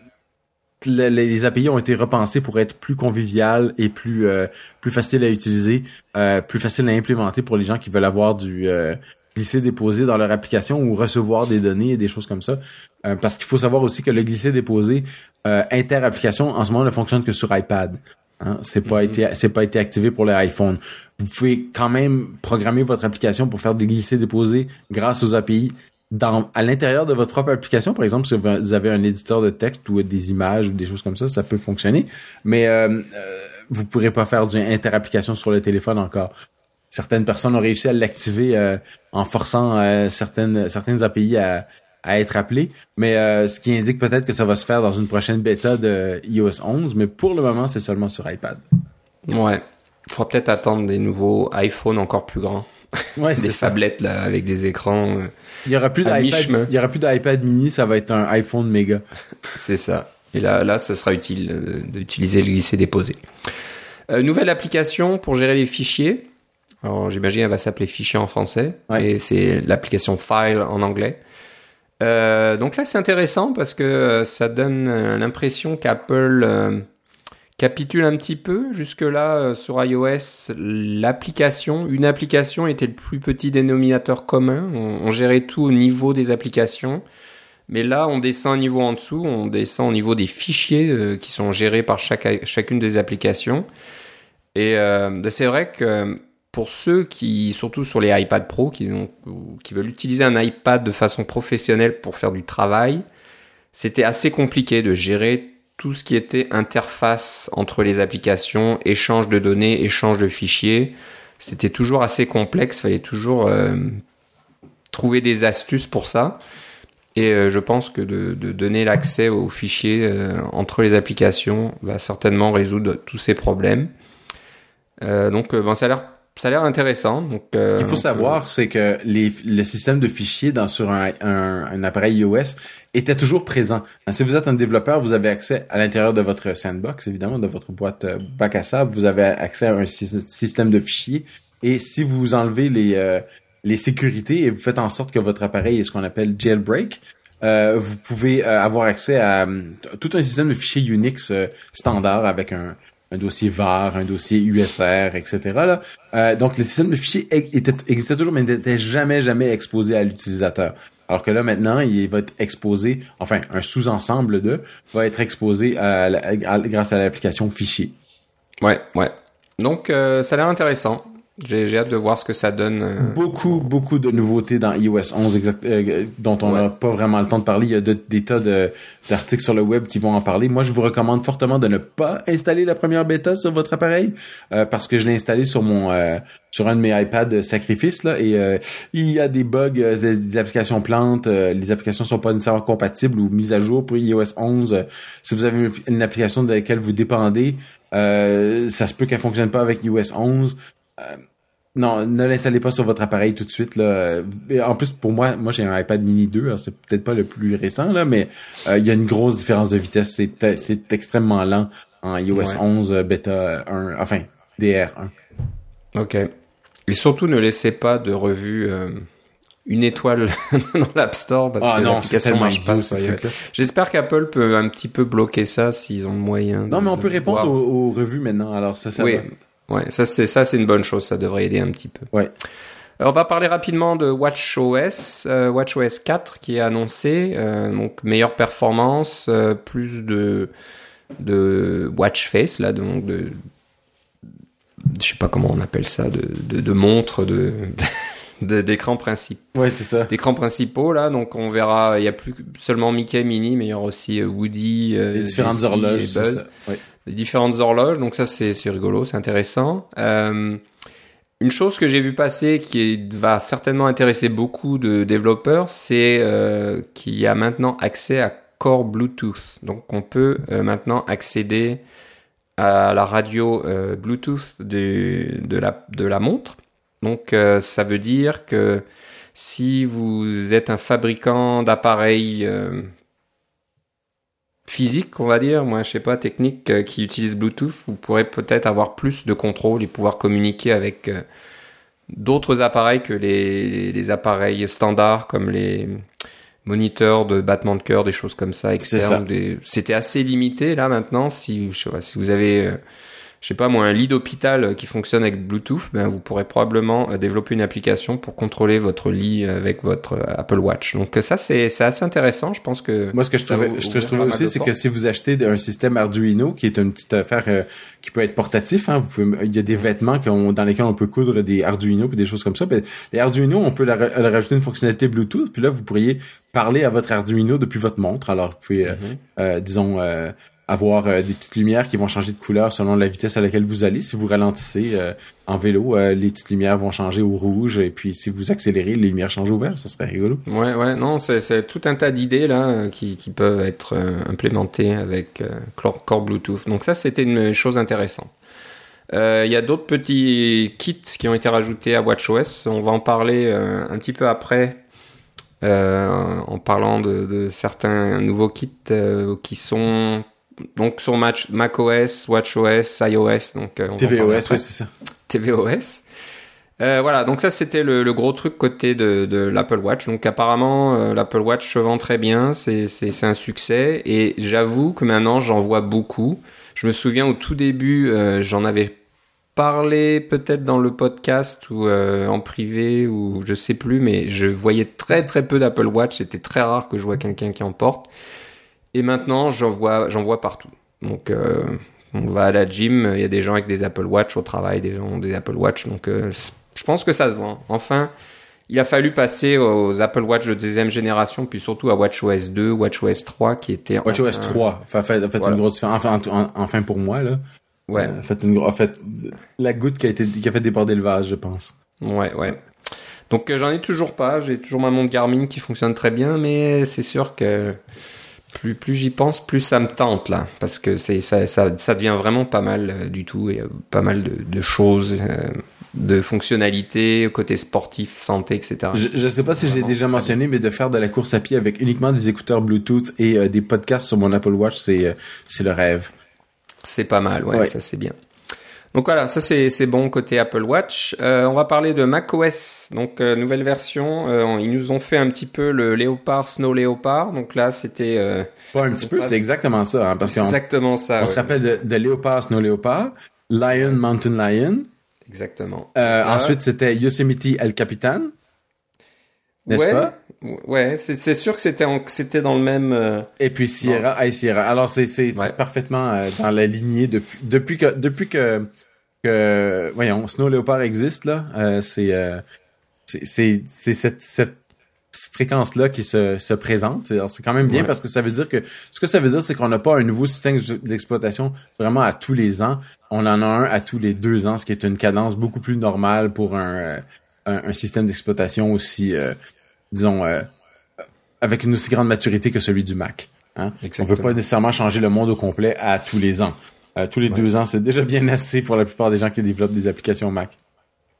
le- les API ont été repensées pour être plus conviviales et plus euh, plus faciles à utiliser, euh, plus faciles à implémenter pour les gens qui veulent avoir du euh, glisser déposé dans leur application ou recevoir des données et des choses comme ça. Euh, parce qu'il faut savoir aussi que le glisser déposé euh, inter-application en ce moment ne fonctionne que sur iPad. Hein, c'est pas été c'est pas été activé pour l'iPhone. Vous pouvez quand même programmer votre application pour faire des glissés déposés grâce aux API dans à l'intérieur de votre propre application. Par exemple, si vous avez un éditeur de texte ou des images ou des choses comme ça, ça peut fonctionner. Mais euh, euh, vous pourrez pas faire du inter-application sur le téléphone encore. Certaines personnes ont réussi à l'activer euh, en forçant euh, certaines certaines API à à être appelées, mais euh, ce qui indique peut-être que ça va se faire dans une prochaine bêta de iOS 11, mais pour le moment, c'est seulement sur iPad. Ouais. Il faudra peut-être attendre des nouveaux iPhones encore plus grands, Ouais, des tablettes là avec des écrans. euh, Il y aura plus d'iPad, il y aura plus d'iPad mini, ça va être un iPhone méga. C'est ça. Et là, là, ça sera utile euh, d'utiliser le glisser déposé. Euh, nouvelle application pour gérer les fichiers. Alors, j'imagine elle va s'appeler Fichier en français. Ouais. Et c'est l'application File en anglais. Euh, donc là, c'est intéressant parce que ça donne l'impression qu'Apple capitule un petit peu. Jusque-là, euh, sur iOS, l'application, une application était le plus petit dénominateur commun. On, gérait tout au niveau des applications. Mais là, on descend un niveau en dessous, on descend au niveau des fichiers euh, qui sont gérés par chaque, chacune des applications. Et euh, c'est vrai que pour ceux qui, surtout sur les iPad Pro, qui, ont- qui veulent utiliser un iPad de façon professionnelle pour faire du travail, c'était assez compliqué de gérer tout ce qui était interface entre les applications, échange de données, échange de fichiers. C'était toujours assez complexe, fallait toujours euh, trouver des astuces pour ça. Et euh, je pense que de, donner l'accès aux fichiers euh, entre les applications va certainement résoudre tous ces problèmes. Donc, bon, ça a l'air, ça a l'air intéressant. Donc, euh, Ce qu'il faut savoir, c'est que les, le système de fichiers dans, sur un, un, un appareil iOS était toujours présent. Hein, Si vous êtes un développeur, vous avez accès à l'intérieur de votre sandbox, évidemment, de votre boîte euh, bac à sable, vous avez accès à un sy- système de fichiers. Et si vous enlevez les, euh, les sécurités et vous faites en sorte que votre appareil est ce qu'on appelle jailbreak, euh, vous pouvez euh, avoir accès à euh, tout un système de fichiers Unix standard avec un, un dossier var, un dossier USR, etc. Euh, donc le système de fichiers existait toujours, mais n'était jamais, jamais exposé à l'utilisateur. Alors que là, maintenant, il va être exposé, enfin, un sous-ensemble de va être exposé grâce à l'application fichier. Ouais, ouais. Donc, euh, ça a l'air intéressant. J'ai, j'ai hâte de voir ce que ça donne. euh, Beaucoup, beaucoup de nouveautés dans iOS 11 exact, euh, dont on n'a Ouais. pas vraiment le temps de parler. Il y a de- des tas de, d'articles sur le web qui vont en parler. Moi, je vous recommande fortement de ne pas installer la première bêta sur votre appareil euh, parce que je l'ai installé sur mon euh, sur un de mes iPads sacrifice là et euh, il y a des bugs, des, des applications plantes, euh, les applications sont pas nécessairement compatibles ou mises à jour pour iOS 11. Euh, si vous avez une, une application de laquelle vous dépendez, euh, ça se peut qu'elle fonctionne pas avec iOS 11. Euh, non, ne l'installez pas sur votre appareil tout de suite. Là. En plus, pour moi, moi j'ai un iPad mini 2, alors c'est peut-être pas le plus récent, là, mais euh, il y a une grosse différence de vitesse. C'est, c'est extrêmement lent en iOS Ouais. 11 euh, bêta 1, enfin DR1. Ok. Et surtout, ne laissez pas de revue euh, une étoile dans l'App Store parce Ah que l'application marche pas. J'espère qu'Apple peut un petit peu bloquer ça s'ils ont le moyen. Non, de- mais on peut répondre aux, aux revues maintenant, alors ça, ça oui, va. Ouais, ça c'est ça c'est une bonne chose, ça devrait aider un petit peu. Ouais. Alors, on va parler rapidement de WatchOS, euh, WatchOS 4 qui est annoncé, euh, donc meilleure performance, euh, plus de de watch face là, donc de je sais pas comment on appelle ça, de de, de montres de de- d'écrans principaux Ouais, c'est ça. d'écrans principaux là donc on verra il y a plus seulement Mickey Mini mais il y aura aussi euh, Woody euh, Les différentes Jessie horloges, et Buzz. Ouais. Différentes horloges. Donc ça, c'est rigolo, c'est intéressant. Euh, une chose que j'ai vu passer qui va certainement intéresser beaucoup de développeurs, c'est euh, qu'il y a maintenant accès à Core Bluetooth. Donc on peut euh, maintenant accéder à la radio Bluetooth de, de, la, de la montre. Donc ça veut dire que si vous êtes un fabricant d'appareils physique, on va dire, moi je sais pas, technique, euh, qui utilise Bluetooth, vous pourrez peut-être avoir plus de contrôle et pouvoir communiquer avec euh, d'autres appareils que les, appareils standards comme les moniteurs de battement de cœur, des choses comme ça externes. C'était assez limité là maintenant. Si, je sais pas, si vous avez euh, je sais pas moi, un lit d'hôpital qui fonctionne avec Bluetooth, ben vous pourrez probablement euh, développer une application pour contrôler votre lit avec votre euh, Apple Watch. Donc ça c'est assez intéressant, je pense que Moi ce que je trouvais, je, trouvais aussi c'est que si vous achetez un système Arduino qui est une petite affaire euh, qui peut être portatif, hein, vous pouvez, il y a des vêtements dans lesquels on peut coudre des Arduino et des choses comme ça. Ben, les Arduino, on peut leur, rajouter une fonctionnalité Bluetooth, puis là vous pourriez parler à votre Arduino depuis votre montre. Alors vous pouvez, mm-hmm. disons avoir euh, des petites lumières qui vont changer de couleur selon la vitesse à laquelle vous allez. Si vous ralentissez euh, en vélo, euh, les petites lumières vont changer au rouge et puis si vous accélérez, les lumières changent au vert. Ça serait rigolo. Ouais, ouais, non, c'est tout un tas d'idées là qui, peuvent être implémentées avec Core Bluetooth. Donc ça, c'était une chose intéressante. Il y a d'autres petits kits qui ont été rajoutés à WatchOS. On va en parler un petit peu après. en parlant de, certains nouveaux kits qui sont donc sur Mac, macOS, WatchOS, iOS, donc euh, tvOS, c'est ça. tvOS. Euh, voilà, donc ça c'était le, gros truc côté de, l'Apple Watch. Donc apparemment euh, l'Apple Watch se vend très bien, c'est un succès et j'avoue que maintenant j'en vois beaucoup. Je me souviens au tout début, j'en avais parlé peut-être dans le podcast ou en privé ou je sais plus, mais je voyais très très peu d'Apple Watch. C'était très rare que je vois quelqu'un qui en porte. Et maintenant, j'en vois, j'en vois partout. Donc, euh, on va à la gym, il y a des gens avec des Apple Watch au travail, des gens ont des Apple Watch. Donc, euh, je pense que ça se vend. Enfin, il a fallu passer aux Apple Watch de deuxième génération, puis surtout à WatchOS 2, WatchOS 3, qui était... WatchOS 3, enfin, fait, une grosse enfin, enfin, pour moi, là. Ouais. Euh, fait une, en fait, la goutte qui a, été, qui a fait déborder le vase, je pense. Ouais, ouais. Donc, j'en ai toujours pas. J'ai toujours ma montre Garmin qui fonctionne très bien, mais c'est sûr que plus, plus j'y pense, plus ça me tente là, parce que c'est ça, ça, ça devient vraiment pas mal euh, du tout, et pas mal de, de choses, euh, de fonctionnalités, côté sportif, santé, etc. Je, ne sais pas si j'ai déjà mentionné, mais de faire de la course à pied avec uniquement des écouteurs Bluetooth et euh, des podcasts sur mon Apple Watch, c'est c'est le rêve. C'est pas mal, ouais. ça c'est bien. Donc voilà, ça c'est bon côté Apple Watch. Euh, on va parler de macOS, donc euh, nouvelle version. Euh, ils nous ont fait un petit peu le Léopard, Snow Léopard. Donc là c'était. Euh, Pas un petit peu, c'est exactement ça. Hein, c'est exactement ça. On se rappelle de, de Léopard, Snow Léopard, Lion, Mountain Lion. Exactement. ensuite c'était Yosemite El Capitan. N'est-ce ouais, pas? Ouais, c'est sûr que c'était c'était dans le même. Et puis Sierra, hey, Sierra. Alors c'est c'est parfaitement dans la lignée depuis depuis que depuis que que voyons Snow Leopard existe là euh, c'est euh, c'est c'est cette, cette fréquence là qui se, se présente c'est quand même bien parce que ça veut dire que ce que ça veut dire c'est qu'on n'a pas un nouveau système d'exploitation vraiment à tous les ans on en a un à tous les deux ans ce qui est une cadence beaucoup plus normale pour un euh, un, système d'exploitation aussi disons avec une aussi grande maturité que celui du Mac hein? on veut pas nécessairement changer le monde au complet à tous les ans euh, tous les deux ans, c'est déjà bien assez pour la plupart des gens qui développent des applications Mac.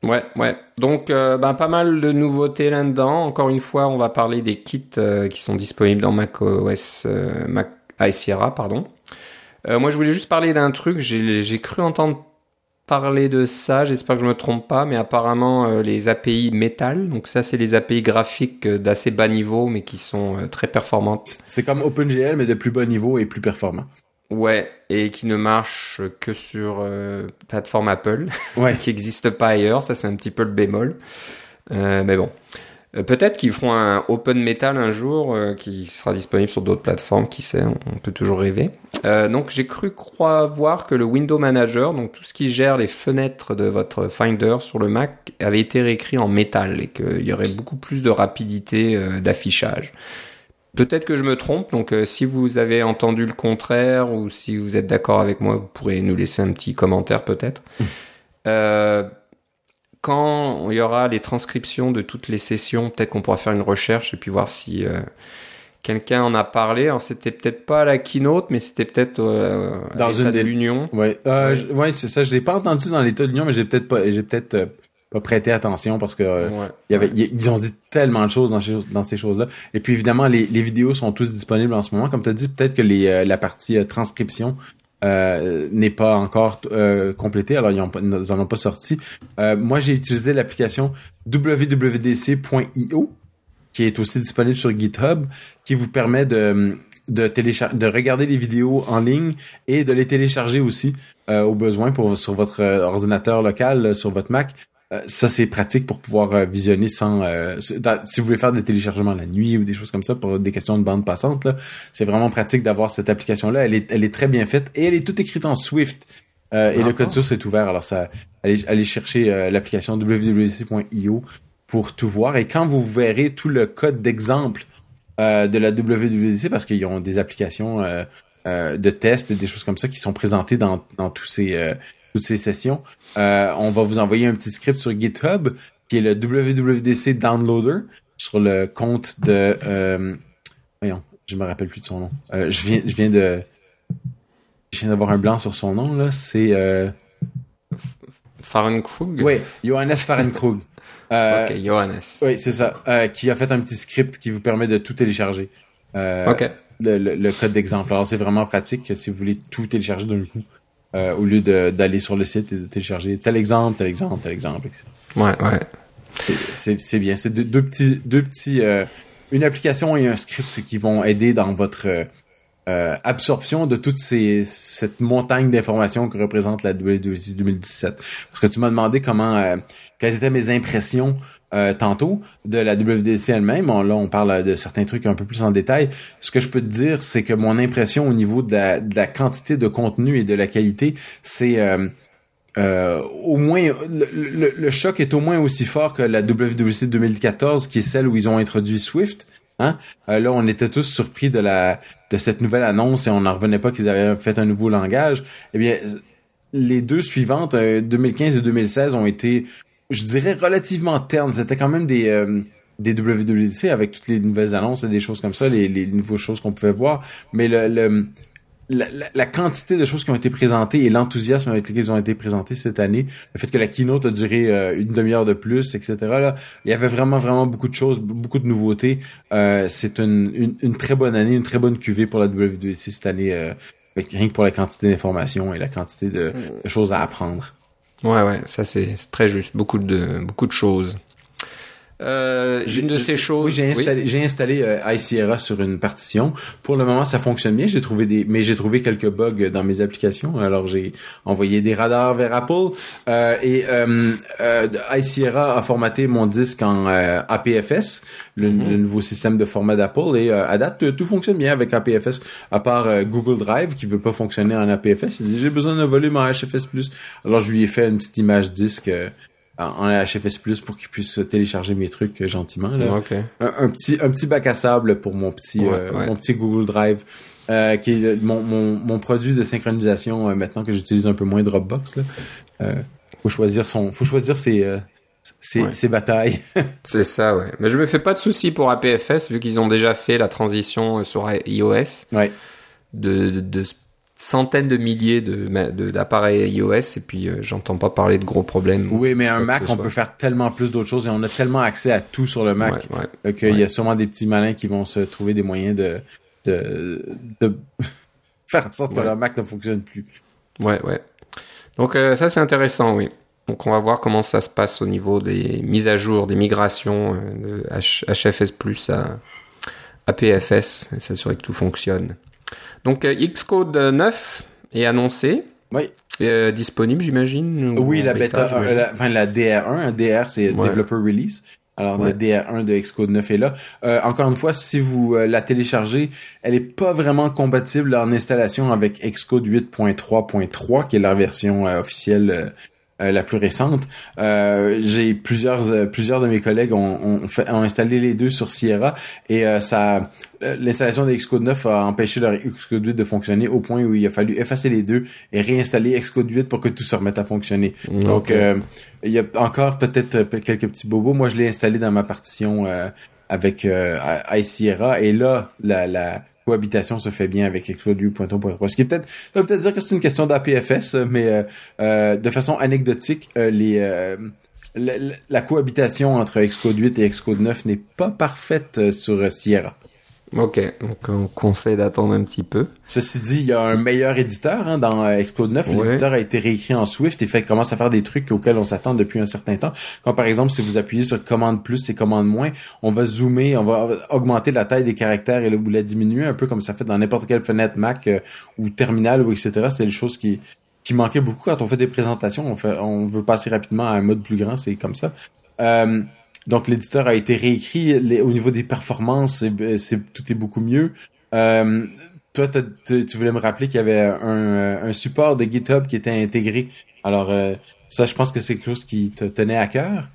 Ouais, ouais. Donc, euh, ben, pas mal de nouveautés là-dedans. Encore une fois, on va parler des kits euh, qui sont disponibles dans Mac OS, Mac Sierra, pardon. moi, je voulais juste parler d'un truc. J'ai cru entendre parler de ça. J'espère que je me trompe pas, mais apparemment, les API Metal. Donc ça, c'est les API graphiques d'assez bas niveau, mais qui sont très performantes. C'est comme OpenGL, mais de plus bas niveau et plus performant. Ouais, et qui ne marche que sur euh, plateforme Apple, ouais. qui n'existe pas ailleurs. Ça, c'est un petit peu le bémol. Euh, mais bon, euh, peut-être qu'ils feront un Open Metal un jour euh, qui sera disponible sur d'autres plateformes. Qui sait, on, peut toujours rêver. donc, j'ai cru croire voir que le Window Manager, donc tout ce qui gère les fenêtres de votre Finder sur le Mac, avait été réécrit en métal et qu'il y aurait beaucoup plus de rapidité d'affichage Peut-être que je me trompe, donc euh, si vous avez entendu le contraire ou si vous êtes d'accord avec moi, vous pourrez nous laisser un petit commentaire peut-être. euh, quand il y aura les transcriptions de toutes les sessions, peut-être qu'on pourra faire une recherche et puis voir si euh, quelqu'un en a parlé. Alors c'était peut-être pas à la keynote, mais c'était peut-être euh, Dans une de des- l'Union. Ouais, euh, Ouais. c'est ça. Je l'ai pas entendu dans l'état de l'Union, mais j'ai peut-être pas, j'ai peut-être euh, pas prêté attention parce que euh, Ouais. il y avait, y- ils ont dit tellement de choses dans ces, dans ces choses-là. Et puis évidemment, les, les vidéos sont tous disponibles en ce moment. Comme tu as dit, peut-être que les, euh, la partie euh, transcription euh, n'est pas encore euh, complétée. Alors ils, ont pas- ils en ont pas sorti. Euh, moi, j'ai utilisé l'application wwdc.io qui est aussi disponible sur GitHub, qui vous permet de de de regarder les vidéos en ligne et de les télécharger aussi euh, au besoin pour sur votre euh, ordinateur local, sur votre Mac. Euh, ça c'est pratique pour pouvoir euh, visionner sans euh, si vous voulez faire des téléchargements la nuit ou des choses comme ça pour des questions de bande passante là, c'est vraiment pratique d'avoir cette application là. Elle est elle est très bien faite et elle est toute écrite en Swift. Euh, et le code source est ouvert, alors ça, allez, allez chercher euh, l'application www.io pour tout voir. Et quand vous verrez tout le code d'exemple euh, de la WWDC, parce qu'ils ont des applications euh, euh, de tests et des choses comme ça qui sont présentées dans, dans tous ces, euh, toutes ces sessions, euh, on va vous envoyer un petit script sur GitHub qui est le WWDC Downloader sur le compte de... Euh, voyons, je me rappelle plus de son nom. Euh, je viens, je viens de... Je viens d'avoir un blanc sur son nom, là. C'est... Euh, Fahrenkrug oui, Johannes Fahrenkrug. Euh, Ok, Johannes. Oui, c'est ça. Euh, qui a fait un petit script qui vous permet de tout télécharger. Euh, Ok. le, le- le code d'exemple. Alors, c'est vraiment pratique que si vous voulez tout télécharger d'un coup, euh, au lieu de- d'aller sur le site et de télécharger tel exemple, tel exemple, tel exemple. etc. Ouais, ouais. C'est- bien. C'est deux, deux petits, deux petits, euh, une application et un script qui vont aider dans votre euh, euh, absorption de toute ces, cette montagne d'informations que représente la WWDC 2017. Parce que tu m'as demandé comment, euh, quelles étaient mes impressions euh, tantôt de la WWDC elle-même. Là, on parle de certains trucs un peu plus en détail. Ce que je peux te dire, c'est que mon impression au niveau de la, de la quantité de contenu et de la qualité, c'est euh, euh, au moins le, le- le choc est au moins aussi fort que la WWDC 2014 qui est celle où ils ont introduit Swift. Hein? Euh, là, on était tous surpris de la de cette nouvelle annonce et on n'en revenait pas qu'ils avaient fait un nouveau langage. Eh bien, les deux suivantes, euh, 2015 et 2016, ont été, je dirais, relativement ternes. C'était quand même des euh, des WWDC avec toutes les nouvelles annonces et des choses comme ça, les, les nouvelles choses qu'on pouvait voir. Mais le, le la, la- quantité de choses qui ont été présentées et l'enthousiasme avec lequel ils ont été présentés cette année, le fait que la keynote a duré euh, une demi-heure de plus, etc. Là, il y avait vraiment vraiment beaucoup de choses, beaucoup de nouveautés. Euh, c'est une, une, une très bonne année, une très bonne cuvée pour la WWDC cette année, euh, avec rien que pour la quantité d'informations et la quantité de choses à apprendre. Ouais, ouais, ça c'est très juste. Beaucoup de, beaucoup de choses. Euh, J'ai- une de ces choses. Oui, j'ai installé, j'ai installé euh, iSierra sur une partition. Pour le moment, ça fonctionne bien. J'ai trouvé des, mais j'ai trouvé quelques bugs dans mes applications. Alors, j'ai envoyé des radars vers Apple euh, et euh, euh, iSierra a formaté mon disque en euh, APFS, le, le nouveau système de format d'Apple. Et euh, à date, tout- fonctionne bien avec APFS, à part euh, Google Drive qui veut pas fonctionner en APFS. Il dit j'ai besoin d'un volume en HFS+. Alors, je lui ai fait une petite image disque. En HFS+, pour qu'il puisse télécharger mes trucs euh, gentiment. Là un, un petit un petit bac à sable pour mon petit Ouais, euh, ouais. mon petit Google Drive euh, qui est le- mon, mon, mon produit de synchronisation euh, maintenant que j'utilise un peu moins Dropbox là. Faut choisir son faut choisir ses ses, Ouais. ses batailles. C'est ça, ouais. Mais je me fais pas de soucis pour APFS vu qu'ils ont déjà fait la transition sur iOS ouais. de, de, de centaines de milliers de de- d'appareils iOS et puis euh, j'entends pas parler de gros problèmes. Oui, mais un Mac on peut faire tellement plus d'autres choses et on a tellement accès à tout sur le Mac Ouais, ouais. euh, qu'il y a sûrement des petits malins qui vont se trouver des moyens de de, de faire en sorte que leur Mac ne fonctionne plus. Ouais, ouais. Donc euh, ça c'est intéressant, oui. Donc on va voir comment ça se passe au niveau des mises à jour, des migrations de HFS Plus à APFS, et s'assurer que tout fonctionne. Donc euh, Xcode 9 est annoncé, Oui. euh, disponible j'imagine. ou Oui, la bêta, la, enfin la DR1, un DR c'est Ouais. Developer Release. Alors Ouais. le DR1 de Xcode 9 est là. Euh, encore une fois, si vous euh, la téléchargez, elle est pas vraiment compatible en installation avec Xcode 8.3.3 qui est la version officielle euh, la plus récente. J'ai plusieurs plusieurs de mes collègues ont, ont, fait, ont installé les deux sur Sierra et ça l'installation de Xcode 9 a empêché leur Xcode 8 de fonctionner au point où il a fallu effacer les deux et réinstaller Xcode 8 pour que tout se remette à fonctionner. Donc il y a encore peut-être quelques petits bobos. Moi je l'ai installé dans ma partition avec euh, iSierra et là la, la cohabitation se fait bien avec Xcode 8.1.3. Ce qui peut-être, ça veut peut-être dire que c'est une question d'APFS, mais euh, euh, de façon anecdotique, euh, la, la, cohabitation entre Xcode 8 et Xcode 9 n'est pas parfaite sur Sierra. Ok, donc on conseille d'attendre un petit peu. Ceci dit, il y a un meilleur éditeur hein, dans euh, Xcode 9. L'éditeur a été réécrit en Swift et fait commence à faire des trucs auxquels on s'attend depuis un certain temps. Comme par exemple, si vous appuyez sur commande plus et commande moins, on va zoomer, on va augmenter la taille des caractères et ou la diminuer un peu comme ça fait dans n'importe quelle fenêtre Mac euh, ou terminal ou etc. C'est des choses qui qui manquaient beaucoup quand on fait des présentations. On fait, on veut passer rapidement à un mode plus grand, c'est comme ça. Euh, donc l'éditeur a été réécrit au niveau des performances, c'est tout est beaucoup mieux. Euh, toi, tu voulais me rappeler qu'il y avait un, support de GitHub qui était intégré. Alors euh, ça, je pense que c'est quelque chose qui te tenait à cœur?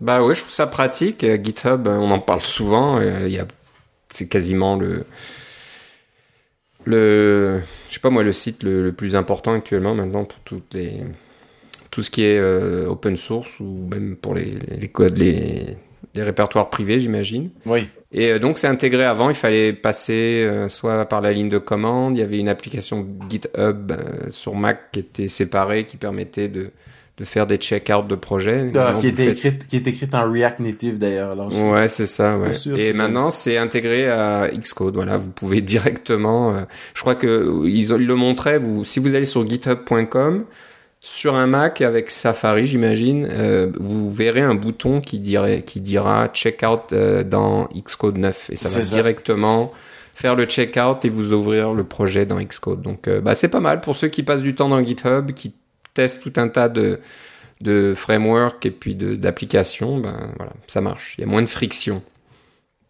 Bah oui, je trouve ça pratique. Euh, GitHub, on en parle souvent. Il y a, c'est quasiment le le, je sais pas moi, le site le, plus important actuellement maintenant pour toutes les tout ce qui est euh, open source ou même pour les, les codes, les, les, répertoires privés, j'imagine. Oui. Et euh, donc c'est intégré avant, il fallait passer euh, soit par la ligne de commande, il y avait une application GitHub sur Mac qui était séparée, qui permettait de, de faire des check-out de projets. Ah, qui, était écrite, qui est écrite en React Native d'ailleurs. Ouais, c'est ça. Ouais. et maintenant, c'est intégré à Xcode. Voilà, vous pouvez directement. je crois que ils, le montraient. Vous, si vous allez sur GitHub.com, sur un Mac avec Safari, j'imagine, euh, vous verrez un bouton qui, dirait, qui dira Checkout euh, dans Xcode 9 et ça va directement faire le checkout et vous ouvrir le projet dans Xcode. Donc, euh, bah, c'est pas mal pour ceux qui passent du temps dans GitHub, qui testent tout un tas de, de frameworks et puis d'applications. Ben voilà, ça marche. Il y a moins de friction.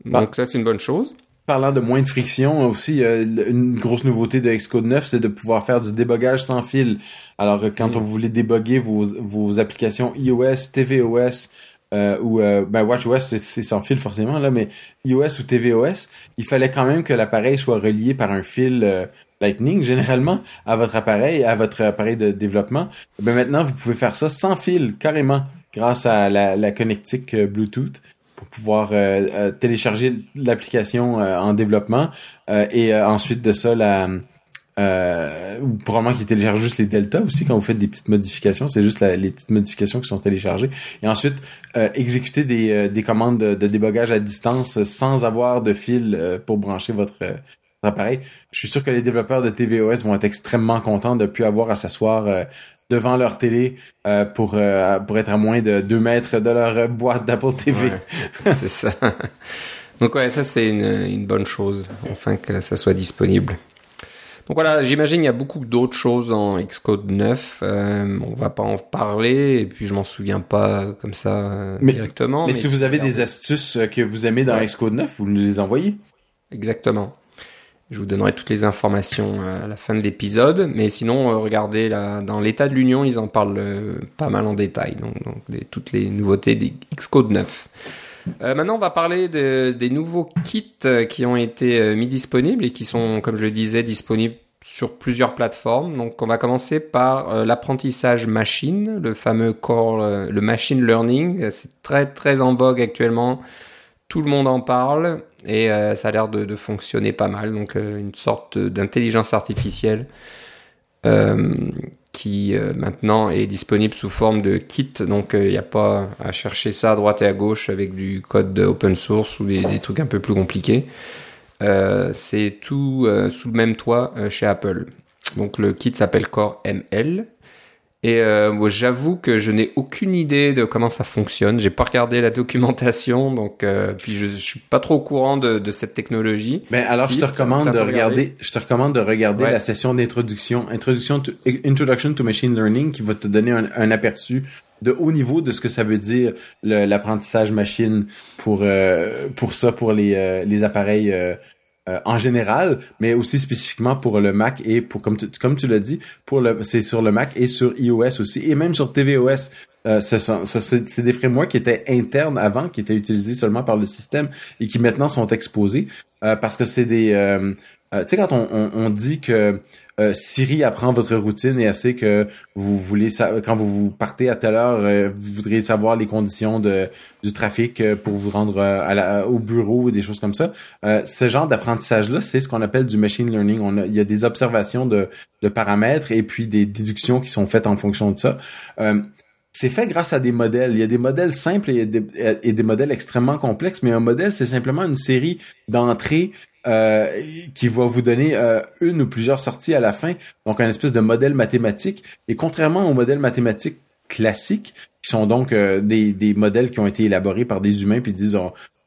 Bah. Donc ça, c'est une bonne chose. Parlant de moins de friction, aussi, euh, une grosse nouveauté de Xcode 9, c'est de pouvoir faire du débogage sans fil. Alors, euh, quand mm. on voulait déboguer vos, vos applications iOS, tvOS, euh, ou euh, ben WatchOS c'est sans fil forcément là, mais iOS ou tvOS, il fallait quand même que l'appareil soit relié par un fil Lightning généralement à votre appareil, à votre appareil de développement. Ben maintenant vous pouvez faire ça sans fil carrément grâce à la, la connectique Bluetooth pour pouvoir euh, euh, télécharger l'application euh, en développement. Et ensuite de ça la ou probablement qu'il télécharge juste les deltas aussi quand vous faites des petites modifications. C'est juste les petites modifications qui sont téléchargées. Et ensuite exécuter des, des commandes de, débogage à distance sans avoir de fil pour brancher votre appareil. Je suis sûr que les développeurs de tvOS vont être extrêmement contents de plus avoir à s'asseoir devant leur télé euh, pour euh, pour être à moins de 2 mètres de leur boîte d'Apple TV. c'est ça. Donc ouais, ça c'est une, une, bonne chose, enfin que ça soit disponible. Donc voilà, j'imagine il y a beaucoup d'autres choses en Xcode 9. Euh, on va pas en parler et puis je m'en souviens pas comme ça euh, directement. Mais, si vous avez des astuces que vous aimez dans Xcode 9, vous nous les envoyez. Exactement. Je vous donnerai toutes les informations euh, à la fin de l'épisode, mais sinon, euh, regardez là, dans l'état de l'Union, ils en parlent euh, pas mal en détail, donc, toutes les nouveautés des Xcode 9. maintenant, on va parler des nouveaux kits qui ont été mis disponibles et qui sont, comme je le disais, disponibles sur plusieurs plateformes. Donc, on va commencer par l'apprentissage machine, le fameux core, le machine learning. C'est très très en vogue actuellement. Tout le monde en parle et euh, ça a l'air de, fonctionner pas mal. Donc euh, une sorte d'intelligence artificielle euh, qui maintenant est disponible sous forme de kit. Donc il n'y a pas à chercher ça à droite et à gauche avec du code open source ou des, des trucs un peu plus compliqués. C'est tout sous le même toit chez Apple. Donc le kit s'appelle Core ML. Et euh, j'avoue que je n'ai aucune idée de comment ça fonctionne. J'ai pas regardé la documentation, donc euh, puis je, je, suis pas trop au courant de, de cette technologie. Mais alors je te recommande de regarder, je te recommande de regarder la session d'introduction, introduction to, introduction to machine learning, qui va te donner un, un aperçu de haut niveau de ce que ça veut dire l'apprentissage machine pour euh, pour ça pour les euh, les appareils en général, mais aussi spécifiquement pour le Mac et pour comme tu, comme tu l'as dit, pour le c'est sur le Mac et sur iOS aussi et même sur tvOS. Euh, c'est des frameworks qui étaient internes avant, qui étaient utilisés seulement par le système et qui maintenant sont exposés parce que c'est des tu sais quand on, on, on, dit que euh, Siri apprend votre routine et elle sait que vous voulez quand vous, partez à telle heure, euh, vous voudriez savoir les conditions de, du trafic euh, pour vous rendre au bureau ou des choses comme ça. ce genre d'apprentissage-là, c'est ce qu'on appelle du machine learning. On il y a des observations de, de, paramètres et puis des déductions qui sont faites en fonction de ça. c'est fait grâce à des modèles. Il y a des modèles simples et des, et des modèles extrêmement complexes, mais un modèle, c'est simplement une série d'entrées euh, qui va vous donner euh, une ou plusieurs sorties à la fin, donc un espèce de modèle mathématique. Et contrairement aux modèles mathématiques classiques, qui sont donc euh, des, modèles qui ont été élaborés par des humains, puis disent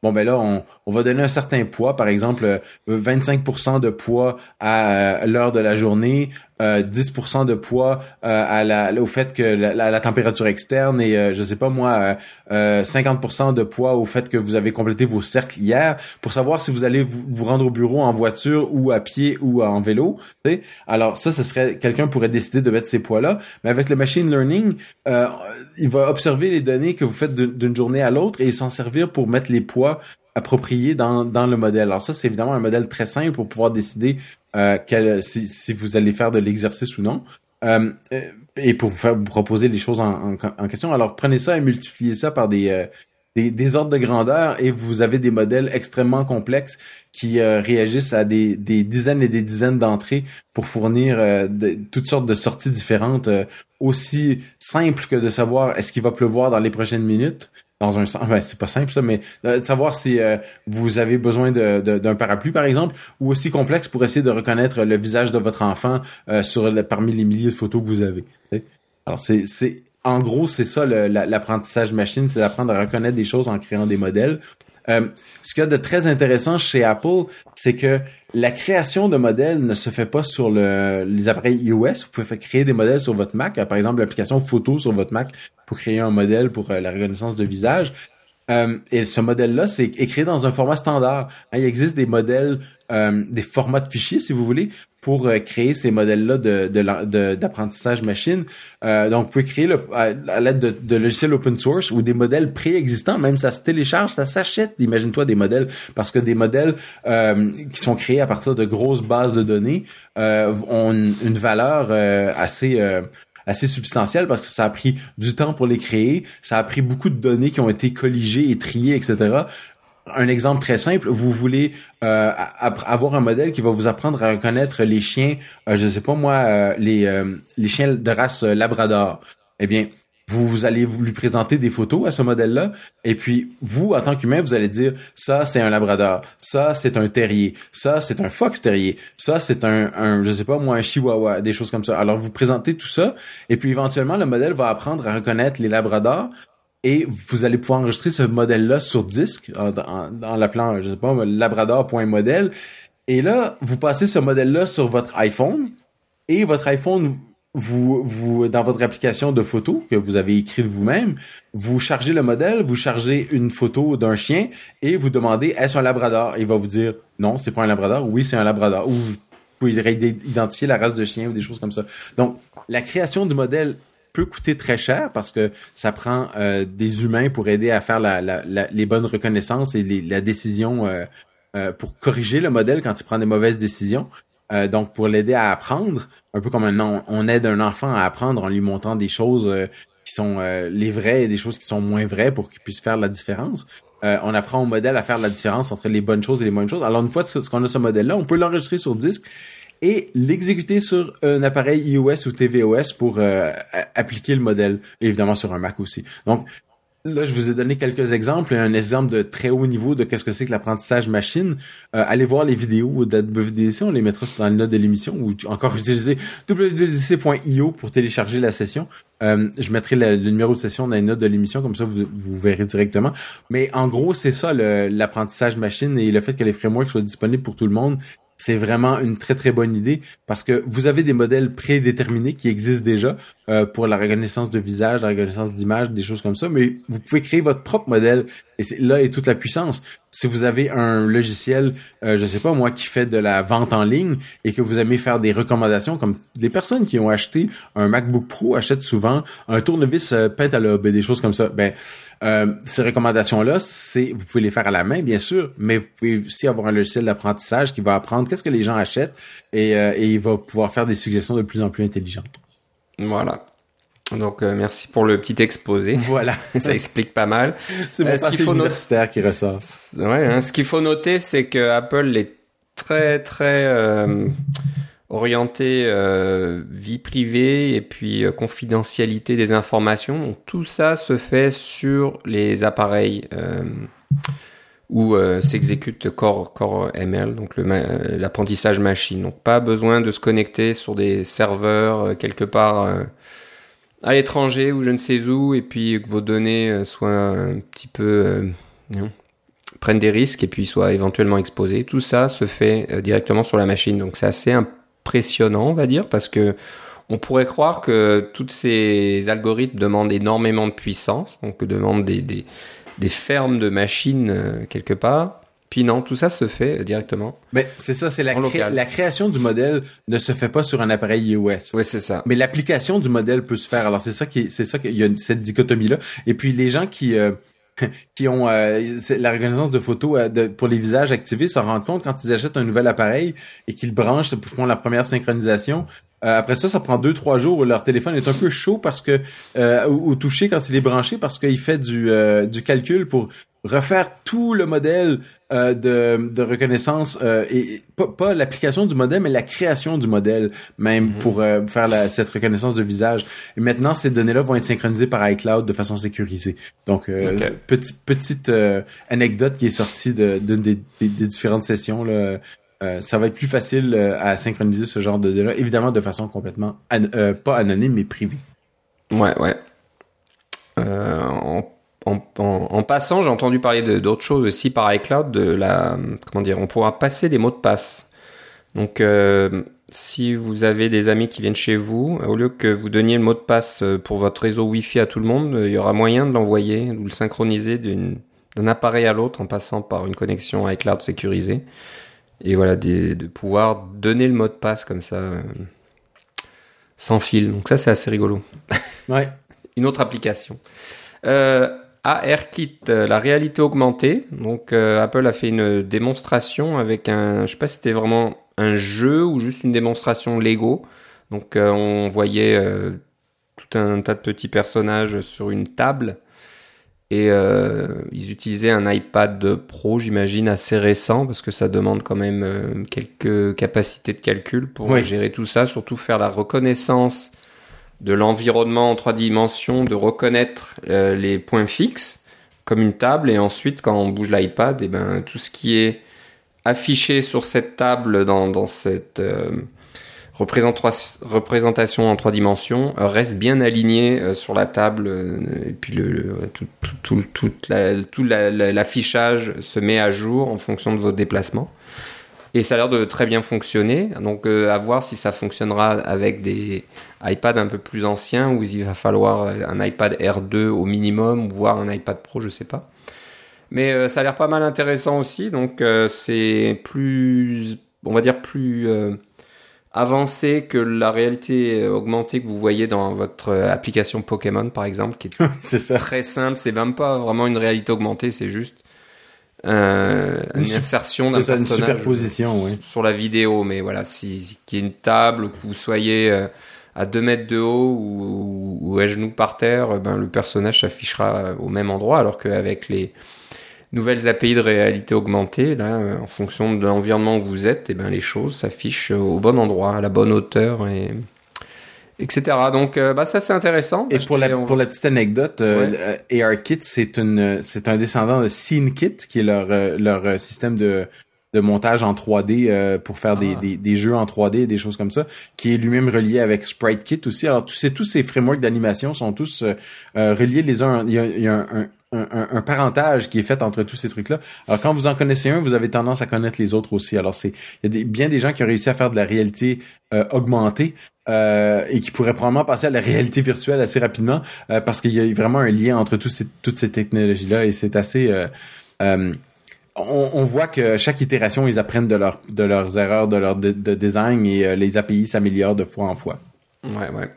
bon ben là on, on, va donner un certain poids par exemple 25% de poids à l'heure de la journée 10% euh, de poids euh, à la, au fait que la, température externe et euh, je sais pas moi 50% de poids au fait que vous avez complété vos cercles hier pour savoir si vous allez vous, rendre au bureau en voiture ou à pied ou en vélo. Alors ça, ce serait quelqu'un pourrait décider de mettre ces poids-là, mais avec le machine learning, il va observer les données que vous faites d'une journée à l'autre et s'en servir pour mettre les poids appropriés dans, dans le modèle. Alors ça, c'est évidemment un modèle très simple pour pouvoir décider euh, si, si, vous allez faire de l'exercice ou non. Euh, et pour vous, faire, proposer les choses en, question. Alors prenez ça et multipliez ça par des, euh, des, ordres de grandeur et vous avez des modèles extrêmement complexes qui euh, réagissent à des, des, dizaines et des dizaines d'entrées pour fournir toutes sortes de sorties différentes, aussi simples que de savoir est-ce qu'il va pleuvoir dans les prochaines minutes dans un sens, c'est pas simple ça, mais euh, de savoir si euh, vous avez besoin d'un de, parapluie par exemple, ou aussi complexe pour essayer de reconnaître le visage de votre enfant euh, sur parmi les milliers de photos que vous avez. Alors c'est c'est en gros c'est ça l'apprentissage machine, c'est d'apprendre à reconnaître des choses en créant des modèles. Euh, ce qu'il y a de très intéressant chez Apple, c'est que la création de modèles ne se fait pas sur le, les appareils iOS. Vous pouvez créer des modèles sur votre Mac. Par exemple, l'application photo sur votre Mac pour créer un modèle pour euh, la reconnaissance de visage. Euh, et ce modèle-là, c'est écrit dans un format standard. Hein, il existe des modèles, euh, des formats de fichiers, si vous voulez, pour créer ces modèles-là de, d'apprentissage machine. Euh, donc, vous pouvez créer à, l'aide de, de, logiciels open source ou des modèles préexistants. Même ça se télécharge, ça s'achète. Imagine-toi des modèles, parce que des modèles qui sont créés à partir de grosses bases de données ont une valeur assez assez substantielle parce que ça a pris du temps pour les créer, ça a pris beaucoup de données qui ont été colligées et triées, etc. Un exemple très simple, vous voulez euh, avoir un modèle qui va vous apprendre à reconnaître les chiens, euh, je sais pas moi, euh, les, euh, les chiens de race Labrador. Eh bien, vous, allez lui présenter des photos à ce modèle-là, et puis vous, en tant qu'humain, vous allez dire ça c'est un labrador, ça c'est un terrier, ça c'est un fox terrier, ça c'est un, un, je sais pas moi, un chihuahua, des choses comme ça. Alors vous présentez tout ça, et puis éventuellement le modèle va apprendre à reconnaître les labradors, et vous allez pouvoir enregistrer ce modèle-là sur disque dans, l'appelant, je sais pas, labrador.modèle. Et là, vous passez ce modèle-là sur votre iPhone. Et votre iPhone vous, vous, dans votre application de photo que vous avez écrite vous-même, vous chargez le modèle, vous chargez une photo d'un chien et vous demandez est-ce un labrador? Il va vous dire non, c'est pas un labrador, oui, c'est un labrador. Ou vous pouvez identifier la race de chien ou des choses comme ça. Donc, la création du modèle peut coûter très cher parce que ça prend euh, des humains pour aider à faire la, la, les bonnes reconnaissances et la décision euh, euh, pour corriger le modèle quand il prend des mauvaises décisions. Euh, donc pour l'aider à apprendre, un peu comme un, on aide un enfant à apprendre en lui montrant des choses euh, qui sont euh, les vraies et des choses qui sont moins vraies pour qu'il puisse faire la différence. on apprend au modèle à faire la différence entre les bonnes choses et les mauvaises choses. Alors une fois qu'on a ce modèle-là, on peut l'enregistrer sur disque et l'exécuter sur un appareil iOS ou tvOS pour appliquer le modèle, évidemment sur un Mac aussi. Donc Là, je vous ai donné quelques exemples, un exemple de très haut niveau de qu'est-ce que c'est que l'apprentissage machine. Euh, allez voir les vidéos d'AWDC, on les mettra dans les notes de l'émission, ou encore utiliser www.io pour télécharger la session. Euh, je mettrai le, numéro de session dans les notes de l'émission, comme ça vous, vous verrez directement. Mais en gros, c'est ça l'apprentissage machine et le fait que les frameworks soient disponibles pour tout le monde, c'est vraiment une très très bonne idée parce que vous avez des modèles prédéterminés qui existent déjà euh, pour la reconnaissance de visage, la reconnaissance d'image, des choses comme ça, mais vous pouvez créer votre propre modèle et c'est là est toute la puissance. Si vous avez un logiciel, euh, je sais pas moi, qui fait de la vente en ligne et que vous aimez faire des recommandations, comme des personnes qui ont acheté un MacBook Pro achètent souvent un tournevis euh, Pentalobe et des choses comme ça. Ben, euh, ces recommandations-là, c'est vous pouvez les faire à la main, bien sûr, mais vous pouvez aussi avoir un logiciel d'apprentissage qui va apprendre qu'est-ce que les gens achètent et, euh, et il va pouvoir faire des suggestions de plus en plus intelligentes. Voilà. Donc euh, merci pour le petit exposé. Voilà. Ça explique pas mal. C'est mon Euh, ce qu'il faut universitaire qui ressort. Ouais, hein, ce qu'il faut noter, c'est que Apple est très très euh, orienté euh, vie privée et puis confidentialité des informations. Donc, tout ça se fait sur les appareils où euh, s'exécute Core, Core ML, donc ma- l'apprentissage machine. Donc pas besoin de se connecter sur des serveurs euh, quelque part à l'étranger ou je ne sais où et puis que vos données euh, soient un petit peu euh, prennent des risques et puis soient éventuellement exposés. Tout ça se fait euh, directement sur la machine. Donc c'est assez impressionnant, on va dire, parce que on pourrait croire que tous ces algorithmes demandent énormément de puissance, donc demandent des, fermes de machines quelque part. Puis non, tout ça se fait euh, directement. Mais c'est ça, c'est la, cré- la création du modèle ne se fait pas sur un appareil iOS. Oui, c'est ça. Mais l'application du modèle peut se faire. Alors c'est ça qui, est- c'est ça qu'il y a cette dichotomie là. Et puis les gens qui euh, qui ont euh, la reconnaissance de photos euh, de- pour les visages activés s'en rendent compte quand ils achètent un nouvel appareil et qu'ils le branchent pour font la première synchronisation. Euh, après ça, ça prend deux trois jours où leur téléphone est un peu chaud parce que euh, au, au toucher quand il est branché parce qu'il fait du euh, du calcul pour refaire tout le modèle euh, de, de reconnaissance euh, et et pas, pas l'application du modèle mais la création du modèle même pour euh, faire la, cette reconnaissance de visage et maintenant ces données-là vont être synchronisées par iCloud de façon sécurisée donc euh, Ok. petit- petite euh, anecdote qui est sortie de- d'une des, des- des différentes sessions là euh, ça va être plus facile euh, à synchroniser ce genre de données évidemment de façon complètement an- euh, pas anonyme mais privée Ouais, ouais. Euh, en, en, en- en passant, j'ai entendu parler de- d'autres choses aussi par iCloud, de la, comment dire, on pourra passer des mots de passe. Donc, euh, si vous avez des amis qui viennent chez vous, au lieu que vous donniez le mot de passe euh, pour votre réseau Wi-Fi à tout le monde, euh, il y aura moyen de l'envoyer ou de le synchroniser d'un appareil à l'autre en passant par une connexion iCloud sécurisée. Et voilà, des- de pouvoir donner le mot de passe comme ça, euh, sans fil. Donc ça, c'est assez rigolo ouais une autre application. Euh, ARKit, euh, la réalité augmentée. Donc euh, Apple a fait une démonstration avec un, je sais pas si c'était vraiment un jeu ou juste une démonstration Lego. Donc euh, on voyait euh, tout un tas de petits personnages sur une table et ils utilisaient un iPad Pro, j'imagine assez récent parce que ça demande quand même quelques capacités de calcul pour Oui. gérer tout ça, surtout faire la reconnaissance de l'environnement en trois dimensions, de reconnaître euh, les points fixes comme une table et ensuite quand on bouge l'iPad, et ben tout ce qui est affiché sur cette table dans, cette euh, représent- représentation en trois dimensions euh, reste bien aligné sur la table et puis tout, l'affichage se met à jour en fonction de vos déplacements. Et ça a l'air de très bien fonctionner. Donc, euh, à voir si ça fonctionnera avec des iPads un peu plus anciens où il va falloir euh, un iPad R2 au minimum, voire un iPad Pro, je sais pas. Mais euh, ça a l'air pas mal intéressant aussi. Donc, euh, c'est plus, on va dire, plus avancé que la réalité augmentée que vous voyez dans votre application Pokémon, par exemple, qui est ça très simple. C'est même pas vraiment une réalité augmentée, c'est juste euh, Une insertion d'un une personnage superposition oui sur la vidéo. Mais voilà, si, si- qu'il y ait une table, ou que vous soyez euh, à 2 mètres de haut ou, ou à genoux par terre, euh, ben, le personnage s'affichera au même endroit, alors qu'avec les nouvelles API de réalité augmentée, là, en fonction de l'environnement où vous êtes, et ben, les choses s'affichent au bon endroit, à la bonne hauteur, et etc. Donc, euh, bah, ça c'est intéressant. Et pour la, on- pour la petite anecdote, euh, Ouais. euh, ARKit, c'est une, c'est un descendant de SceneKit, qui est leur, euh, leur système de, de montage en 3D euh, pour faire des, Ah. des, des jeux en 3D et des choses comme ça, qui est lui-même relié avec SpriteKit aussi. Alors tous ces, tous ces frameworks d'animation sont tous reliés les uns. Il y a, il y a un, un, un, parentage qui est fait entre tous ces trucs-là. Alors quand vous en connaissez un, vous avez tendance à connaître les autres aussi. Alors c'est il y a bien des gens qui ont réussi à faire de la réalité euh, augmentée euh, et qui pourraient probablement passer à la réalité virtuelle assez rapidement euh, parce qu'il y a vraiment un lien entre tous ces, toutes ces technologies-là et c'est assez on, voit que chaque itération, ils apprennent de, leur, de leurs erreurs, de leur de, design et les API s'améliorent de fois en fois. Ouais, ouais.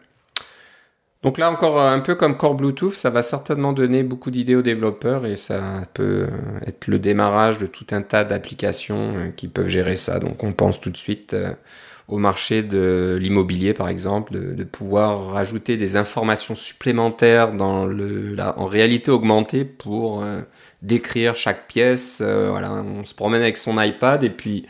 Donc là encore, un peu comme Core Bluetooth, ça va certainement donner beaucoup d'idées aux développeurs et ça peut être le démarrage de tout un tas d'applications qui peuvent gérer ça. Donc on pense tout de suite au marché de l'immobilier, par exemple, de, pouvoir rajouter des informations supplémentaires dans le, en réalité augmentée pour euh, décrire chaque pièce. Euh, voilà, on se promène avec son iPad et puis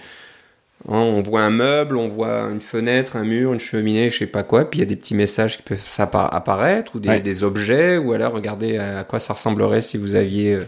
on voit un meuble, on voit une fenêtre, un mur, une cheminée, je sais pas quoi, puis il y a des petits messages qui peuvent apparaître ou des, des objets ou alors regardez à quoi ça ressemblerait si vous aviez euh,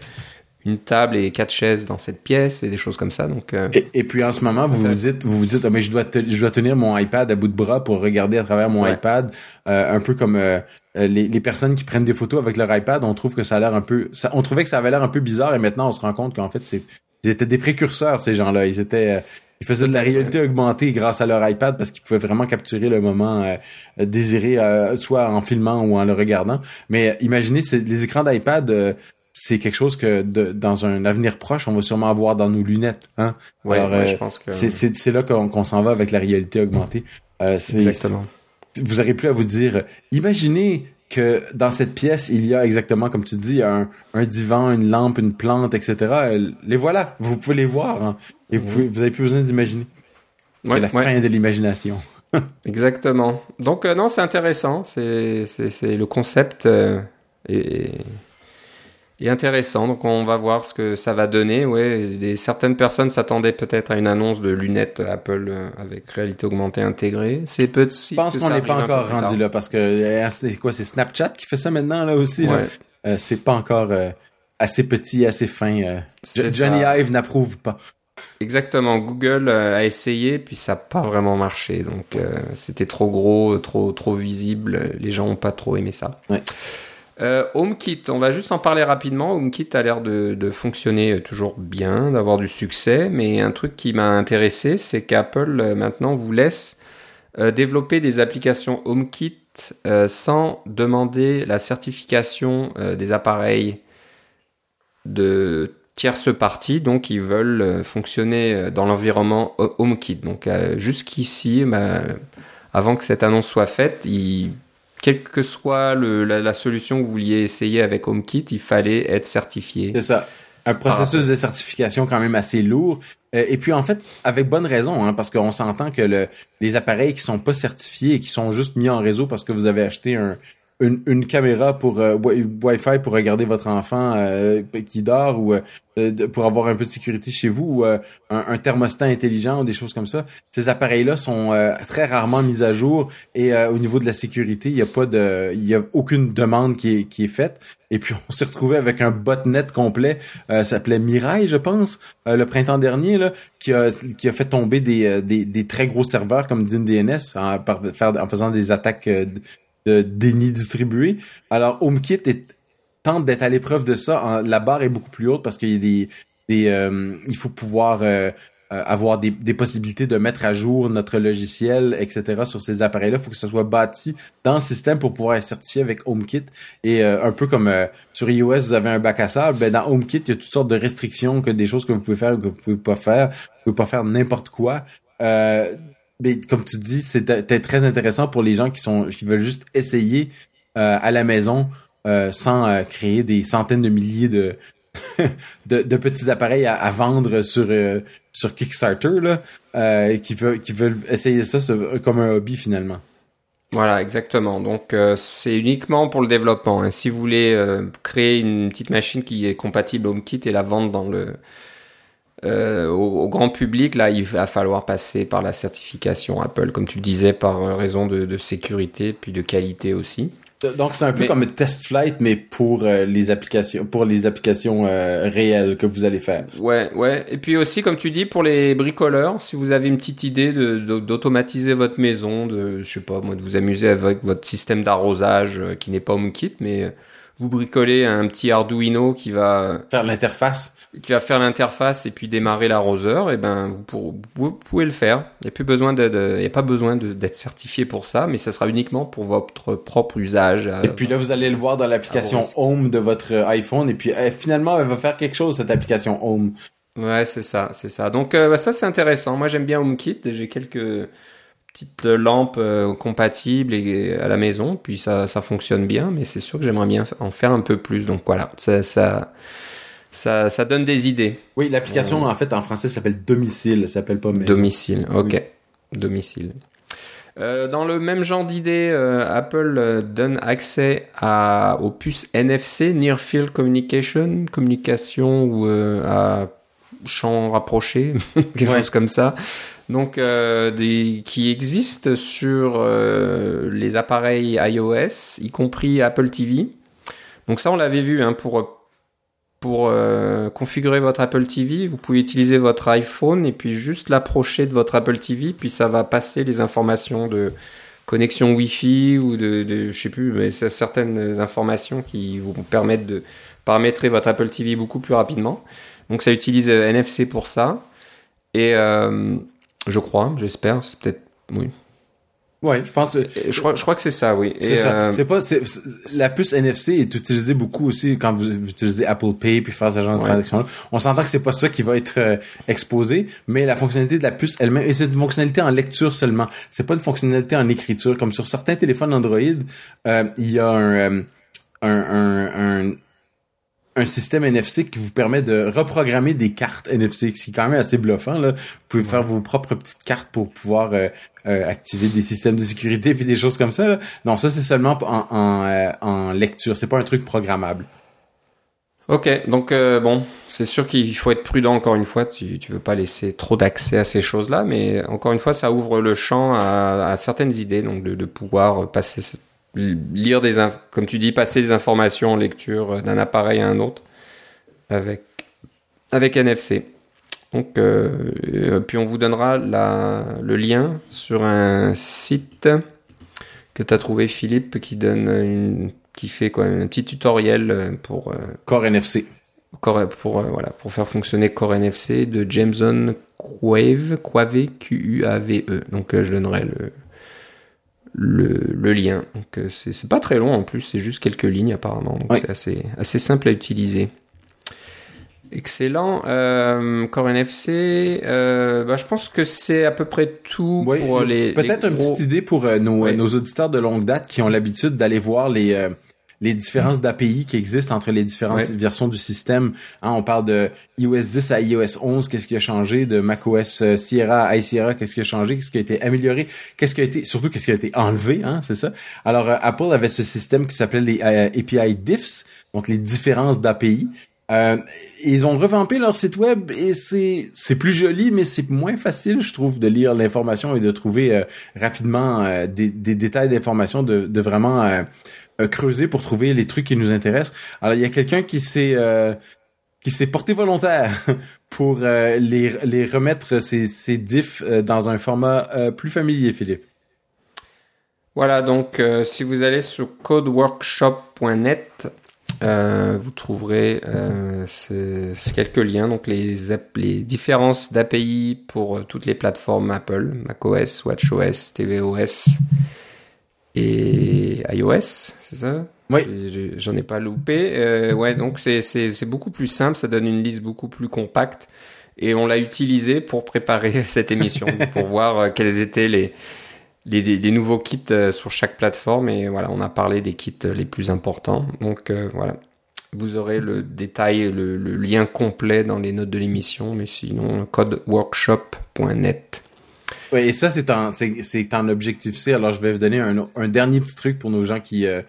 une table et quatre chaises dans cette pièce et des choses comme ça. Donc euh, et, puis en ce moment, vous vous dites, vous vous dites, oh, mais je dois, je dois tenir mon iPad à bout de bras pour regarder à travers mon iPad, euh, un peu comme euh, les, les, personnes qui prennent des photos avec leur iPad. On trouve que ça a l'air un peu, ça, on trouvait que ça avait l'air un peu bizarre et maintenant on se rend compte qu'en fait c'est, ils étaient des précurseurs ces gens-là. Ils étaient ils faisaient de la réalité augmentée grâce à leur iPad parce qu'ils pouvaient vraiment capturer le moment désiré, soit en filmant ou en le regardant. Mais imaginez, les écrans d'iPad, c'est quelque chose que dans un avenir proche, on va sûrement avoir dans nos lunettes. Hein? Ouais, euh, je pense que... C'est là qu'on s'en va avec la réalité augmentée. Euh, exactement. Vous aurez plus à vous dire, imaginez que dans cette pièce, il y a exactement, comme tu dis, un, un divan, une lampe, une plante, etc. Euh, les voilà, vous pouvez les voir. Hein? Et vous, pouvez, vous avez plus besoin d'imaginer. c'est la fin de l'imagination. exactement. Donc non, c'est intéressant. C'est le concept et et intéressant. Donc on va voir ce que ça va donner. Ouais, certaines personnes s'attendaient peut-être à une annonce de lunettes Apple euh, avec réalité augmentée intégrée. C'est petit. Je pense qu'on n'est pas encore rendu là parce que euh, c'est quoi, c'est Snapchat qui fait ça maintenant là aussi. Euh, c'est pas encore assez petit, assez fin. Johnny Ive n'approuve pas. Exactement. Google a essayé puis ça n'a pas vraiment marché. Donc c'était trop gros, trop trop visible. Les gens ont pas trop aimé ça. Ouais. Euh, HomeKit, on va juste en parler rapidement. HomeKit a l'air de, fonctionner toujours bien, d'avoir du succès, mais un truc qui m'a intéressé, c'est qu'Apple euh, maintenant vous laisse euh, développer des applications HomeKit sans demander la certification des appareils de tierces parties, donc ils veulent fonctionner dans l'environnement HomeKit. Donc jusqu'ici, bah, avant que cette annonce soit faite, ils quelle que soit la, solution que vous vouliez essayer avec HomeKit, il fallait être certifié. C'est ça. Un processus de certification quand même assez lourd. Euh, et puis en fait, avec bonne raison, hein, parce qu'on s'entend que le, les appareils qui sont pas certifiés et qui sont juste mis en réseau parce que vous avez acheté un, une, une caméra pour euh, Wi-Fi pour regarder votre enfant euh, qui dort ou euh, pour avoir un peu de sécurité chez vous ou un, un, thermostat intelligent ou des choses comme ça. Ces appareils-là sont très rarement mis à jour et au niveau de la sécurité, il n'y a pas de, il y a aucune demande qui est, qui est faite. Et puis on s'est retrouvé avec un botnet complet, ça s'appelait Mirai, je pense, le printemps dernier là, qui a qui a fait tomber des, des, des très gros serveurs comme DNS en, en faisant des attaques de déni distribué. Alors HomeKit est, tente d'être à l'épreuve de ça. la barre est beaucoup plus haute parce qu'il y a des, euh, il faut pouvoir euh, euh, avoir des, possibilités de mettre à jour notre logiciel, etc. sur ces appareils-là. Il faut que ça soit bâti dans le système pour pouvoir être certifié avec HomeKit. Et un peu comme sur iOS, vous avez un bac à sable, ben dans HomeKit, il y a toutes sortes de restrictions, que des choses que vous pouvez faire ou que vous pouvez pas faire. Vous pouvez pas faire n'importe quoi. Mais comme tu dis, c'était très intéressant pour les gens qui sont qui veulent juste essayer euh, à la maison euh, sans euh, créer des centaines de milliers de de, de, petits appareils à, à vendre sur sur Kickstarter là, qui veulent qui veulent essayer ça comme un hobby finalement. Voilà, exactement. Donc c'est uniquement pour le développement. Hein. Si vous voulez créer une petite machine qui est compatible HomeKit et la vendre dans le euh, au, grand public, là, il va falloir passer par la certification Apple, comme tu le disais, par raison de, sécurité puis de qualité aussi. Donc c'est un peu comme un test flight, mais pour euh, les applications, pour les applications euh, réelles que vous allez faire. Ouais, ouais. Et puis aussi, comme tu dis, pour les bricoleurs, si vous avez une petite idée d'automatiser votre maison, de, je sais pas, moi, de vous amuser avec votre système d'arrosage qui n'est pas HomeKit, mais vous bricolez un petit Arduino qui va faire l'interface, qui va faire l'interface et puis démarrer l'arroseur, et ben vous, vous, pouvez le faire. Il n'y a plus besoin de, il y a pas besoin d'être certifié pour ça, mais ça sera uniquement pour votre propre usage. Et puis là, vous allez le voir dans l'application Home de votre iPhone, et puis eh, finalement, elle va faire quelque chose cette application Home. Ouais, c'est ça, c'est ça. Donc euh, bah, ça c'est intéressant. Moi j'aime bien HomeKit. J'ai quelques petites lampes euh, compatibles et, à la maison, puis ça, ça fonctionne bien. Mais c'est sûr que j'aimerais bien en faire un peu plus. Donc voilà, ça, ça, ça, ça donne des idées. Oui, l'application en fait en français s'appelle Domicile, ça s'appelle pas Maison. Domicile, ok, domicile. Euh, dans le même genre d'idée, euh, Apple donne accès à, aux puces NFC, Near Field Communication, communication ou à champ rapproché, quelque chose comme ça. Donc, des, qui existent sur les appareils iOS, y compris Apple TV. Donc ça, on l'avait vu hein, pour pour euh, configurer votre Apple TV, vous pouvez utiliser votre iPhone et puis juste l'approcher de votre Apple TV, puis ça va passer les informations de connexion Wi-Fi ou de, de je sais plus, mais certaines informations qui vous permettent de paramétrer votre Apple TV beaucoup plus rapidement. Donc ça utilise euh, NFC pour ça. Et euh, je crois, j'espère, c'est peut-être oui, Ouais, je pense. Je crois, je crois que c'est ça, oui. C'est ça. Euh, c'est pas. la puce NFC est utilisée beaucoup aussi quand vous, utilisez Apple Pay puis faire ce genre de transaction. On s'entend que c'est pas ça qui va être euh, exposé, mais la fonctionnalité de la puce elle-même, et c'est une fonctionnalité en lecture seulement. C'est pas une fonctionnalité en écriture comme sur certains téléphones Android. Euh, il y a un, un, un un système NFC qui vous permet de reprogrammer des cartes NFC, ce qui est quand même assez bluffant. Là. Vous pouvez faire vos propres petites cartes pour pouvoir euh, euh, activer des systèmes de sécurité puis des choses comme ça. Là. Non, ça c'est seulement en, en, euh, en lecture, c'est pas un truc programmable. Ok, donc euh, bon, c'est sûr qu'il faut être prudent encore une fois. Tu, tu veux pas laisser trop d'accès à ces choses-là, mais encore une fois, ça ouvre le champ à, à certaines idées, donc de, de pouvoir passer lire des comme tu dis passer des informations en lecture d'un appareil à un autre avec avec NFC. Donc euh, euh, puis on vous donnera la, le lien sur un site que tu as trouvé Philippe qui donne une, qui fait quoi un petit tutoriel pour euh, Core NFC. Core, pour voilà pour faire fonctionner Core NFC de Jameson Quave Quave Q U A V E. Donc je donnerai le le, lien. Donc euh, c'est pas très long en plus, c'est juste quelques lignes apparemment, donc c'est assez, assez simple à utiliser. Excellent. Euh, Core NFC, euh, bah, je pense que c'est à peu près tout pour les. Peut-être une petite idée pour euh, nos, nos auditeurs de longue date qui ont l'habitude d'aller voir les les différences d'API qui existent entre les différentes versions du système. Hein, on parle de iOS 10 à iOS 11, qu'est-ce qui a changé, de macOS euh, Sierra à iSierra, qu'est-ce qui a changé, qu'est-ce qui a été amélioré, qu'est-ce qui a été, surtout qu'est-ce qui a été enlevé, hein, c'est ça. Alors euh, Apple avait ce système qui s'appelait les euh, API diffs, donc les différences d'API. Euh, ils ont revampé leur site web et c'est c'est plus joli, mais c'est moins facile, je trouve, de lire l'information et de trouver rapidement des, des, détails d'information, de, de vraiment euh, creuser pour trouver les trucs qui nous intéressent. Alors il y a quelqu'un qui s'est euh, qui s'est porté volontaire pour euh, les, les remettre ces, ces diffs dans un format plus familier, Philippe. Voilà, donc si vous allez sur codeworkshop.net, vous trouverez ces, quelques liens, donc les, les différences d'API pour toutes les plateformes Apple, macOS, WatchOS, tvOS et iOS, c'est ça? Oui. J'en ai pas loupé. Euh, ouais, donc c'est beaucoup plus simple, ça donne une liste beaucoup plus compacte. Et on l'a utilisé pour préparer cette émission, pour voir euh, quels étaient les, les, les, nouveaux kits euh, sur chaque plateforme. Et voilà, on a parlé des kits les plus importants. Donc voilà, vous aurez le détail, le, le lien complet dans les notes de l'émission. Mais sinon, codeworkshop.net. Oui, et ça, c'est en, c'est, en objectif C. Alors, je vais vous donner un, un dernier petit truc pour nos gens qui, euh,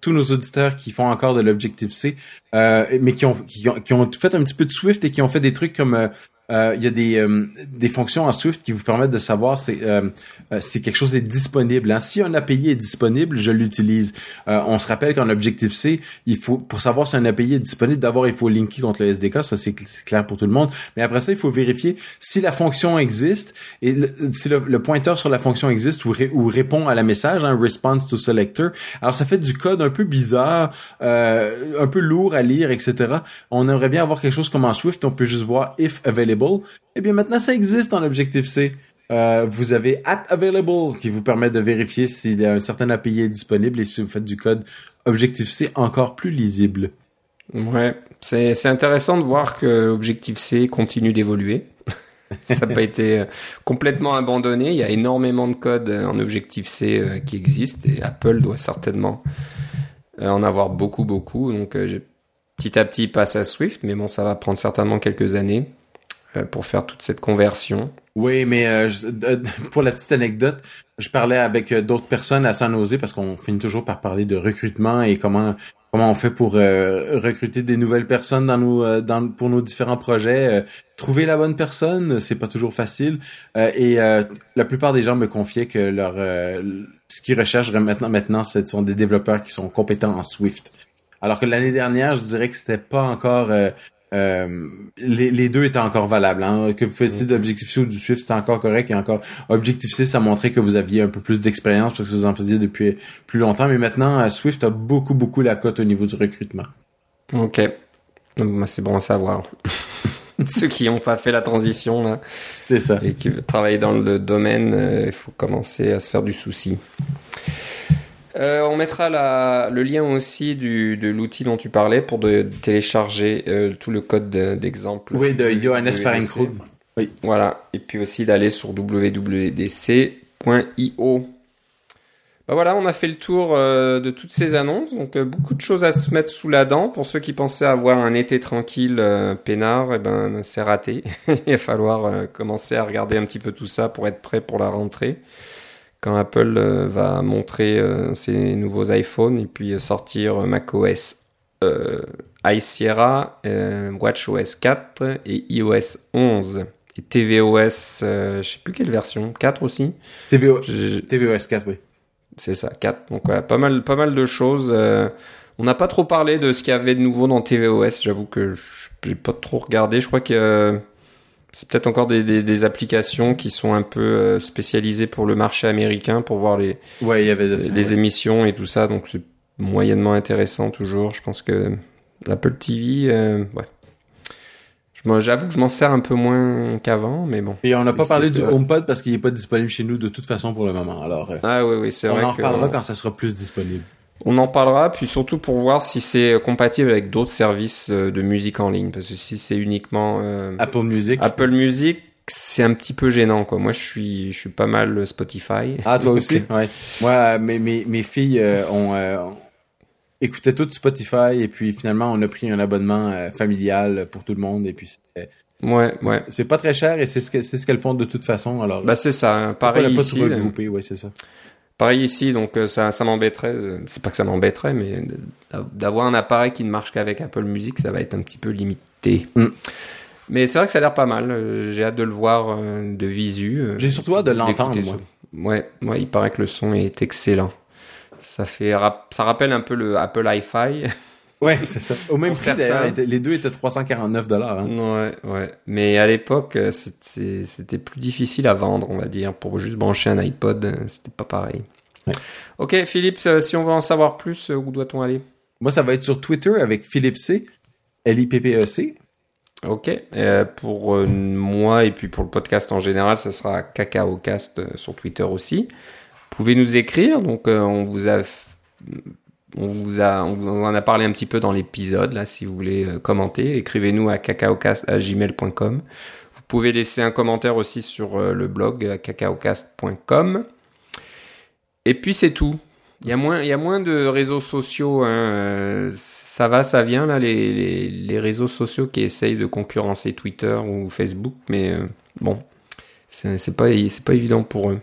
tous nos auditeurs qui font encore de l'objectif C, euh, mais qui ont, qui ont, qui ont fait un petit peu de Swift et qui ont fait des trucs comme euh, euh, il y a des, euh, des fonctions en Swift qui vous permettent de savoir si, euh, si quelque chose est disponible. Hein. Si un API est disponible, je l'utilise. on se rappelle qu'en Objective-C, il faut pour savoir si un API est disponible, d'abord il faut linker contre le SDK, ça c'est clair pour tout le monde. Mais après ça, il faut vérifier si la fonction existe et si le, pointeur sur la fonction existe ou, répond à la message, hein, response to selector. Alors ça fait du code un peu bizarre, un peu lourd à lire, etc. On aimerait bien avoir quelque chose comme en Swift, on peut juste voir if available eh bien maintenant ça existe en Objective-C. Euh, vous avez at available qui vous permet de vérifier a un certain API disponible et si vous faites du code Objective-C encore plus lisible. Ouais, c'est intéressant de voir que l'objectif C continue d'évoluer. ça n'a pas été euh, complètement abandonné. Il y a énormément de codes en objectif C euh, qui existent et Apple doit certainement euh, en avoir beaucoup, beaucoup. Donc, petit à petit passe à Swift, mais bon, ça va prendre certainement quelques années pour faire toute cette conversion. Oui, mais pour la petite anecdote, je parlais avec d'autres personnes à San Jose parce qu'on finit toujours par parler de recrutement et comment comment on fait pour euh, recruter des nouvelles personnes dans nos euh, dans pour nos différents projets. Euh, trouver la bonne personne c'est pas toujours facile. Et la plupart des gens me confiaient que leur ce qu'ils recherchent maintenant maintenant ce sont des développeurs qui sont compétents en Swift. Alors que l'année dernière je dirais que c'était pas encore euh, les, les, deux étaient encore valables. Hein. Que vous faisiez d'Objective-C ou du Swift, c'était encore correct. Et encore, Objective-C, ça montrait que vous aviez un peu plus d'expérience parce que vous en faisiez depuis plus longtemps. Mais maintenant, euh, Swift a beaucoup, beaucoup la cote au niveau du recrutement. Ok. C'est bon à savoir. Ceux qui n'ont pas fait la transition, là. C'est ça. Et qui travaillent dans le domaine, euh, il faut commencer à se faire du souci. Euh, on mettra le lien aussi de l'outil dont tu parlais pour de, télécharger euh, tout le code d'exemple. oui, de Johannes Fahrenkrug. Oui. Voilà. Et puis aussi d'aller sur www.dc.io. Bah voilà, on a fait le tour euh, de toutes ces annonces. Donc beaucoup de choses à se mettre sous la dent. Pour ceux qui pensaient avoir un été tranquille, peinard, eh ben c'est raté. Il va falloir commencer à regarder un petit peu tout ça pour être prêt pour la rentrée quand Apple euh, va montrer euh, ses nouveaux iPhones et puis euh, sortir macOS High Sierra, WatchOS 4 et iOS 11 et tvOS, je sais plus quelle version, 4 aussi. TVO, tvOS 4, oui. C'est ça, 4. Donc voilà, pas mal, pas mal de choses. on n'a pas trop parlé de ce qu'il y avait de nouveau dans tvOS. J'avoue que j'ai pas trop regardé. Je crois que c'est peut-être encore des, des, applications qui sont un peu euh, spécialisées pour le marché américain pour voir les ouais, il y avait les émissions et tout ça donc c'est moyennement intéressant toujours. Je pense que l'Apple TV euh, ouais. J'avoue que je m'en sers un peu moins qu'avant mais bon. Et on n'a pas parlé du HomePod parce qu'il n'est pas disponible chez nous de toute façon pour le moment alors euh, ah oui oui c'est vrai on en reparlera quand ça sera plus disponible on en parlera, puis surtout pour voir si c'est compatible avec d'autres services euh, de musique en ligne, parce que si c'est uniquement euh, Apple Music, Apple Music, c'est un petit peu gênant quoi. Moi, je suis, je suis pas mal Spotify. Ah, toi aussi? ouais. Moi, mes mes mes filles euh, ont écouté tout Spotify et puis finalement on a pris un abonnement familial pour tout le monde et puis Ouais, ouais. C'est pas très cher et c'est ce que c'est ce qu'elles font de toute façon alors. Bah c'est ça, hein. pareil ici. Pas ouais, c'est ça. Pareil ici, donc euh, ça, ça m'embêterait, euh, c'est pas que ça m'embêterait, mais d'avoir un appareil qui ne marche qu'avec Apple Music, ça va être un petit peu limité. Mm. Mais c'est vrai que ça a l'air pas mal, euh, j'ai hâte de le voir de visu. J'ai surtout hâte de l'entendre, moi. Ouais, ouais, il paraît que le son est excellent. Ça fait, ça rappelle un peu le Apple Hi-Fi. Ouais, c'est ça. Au même prix, d'ailleurs, les deux étaient 349 dollars. Hein. Ouais, ouais. Mais à l'époque, euh, c'était plus difficile à vendre, on va dire. Pour juste brancher un iPod, euh, c'était pas pareil. Ok, Philippe, euh, si on veut en savoir plus, où doit-on aller? Moi, ça va être sur Twitter avec Philippe C. L-I-P-P-E-C. Ok. pour moi et puis pour le podcast en général, ça sera CacaoCast sur Twitter aussi. Vous pouvez nous écrire. Donc, on vous a on vous, a, en a parlé un petit peu dans l'épisode, là, si vous voulez euh, commenter. Écrivez-nous à cacaocast.gmail.com. Vous pouvez laisser un commentaire aussi sur euh, le blog euh, cacaocast.com. Et puis c'est tout. Il y, a moins, de réseaux sociaux. Hein. Ça va, ça vient, là, les, les, réseaux sociaux qui essayent de concurrencer Twitter ou Facebook. Mais bon, c'est pas, pas évident pour eux.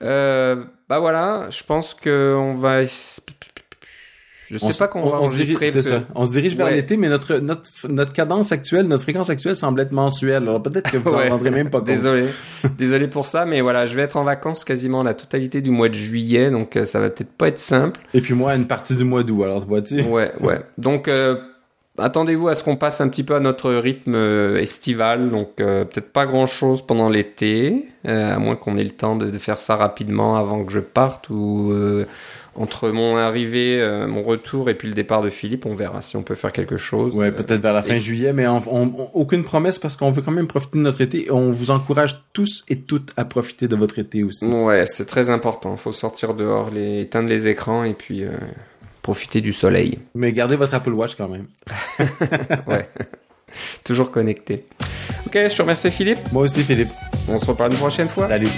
bah voilà, je pense qu'on va je sais pas qu'on va on enregistrer. Se dirige, on se dirige vers l'été, mais notre, notre, notre cadence actuelle, notre fréquence actuelle semble être mensuelle. Alors peut-être que vous en rendrez même pas compte. Désolé. Désolé pour ça, mais voilà, je vais être en vacances quasiment la totalité du mois de juillet, donc euh, ça va peut-être pas être simple. Et puis moi, une partie du mois d'août, alors vois-tu? Ouais, ouais. Donc, euh, attendez-vous à ce qu'on passe un petit peu à notre rythme euh, estival, donc peut-être pas grand-chose pendant l'été, à moins qu'on ait le temps de, de, faire ça rapidement avant que je parte ou entre mon arrivée, euh, mon retour et puis le départ de Philippe, on verra si on peut faire quelque chose. Ouais, peut-être vers la fin juillet, mais on, aucune promesse parce qu'on veut quand même profiter de notre été. On vous encourage tous et toutes à profiter de votre été aussi. Ouais, c'est très important. Il faut sortir dehors, les, éteindre les écrans et puis euh, profiter du soleil. Mais gardez votre Apple Watch quand même. ouais. Toujours connecté. Ok, je te remercie Philippe. Moi aussi Philippe. On se reparle une prochaine fois. Salut.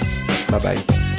Bye bye.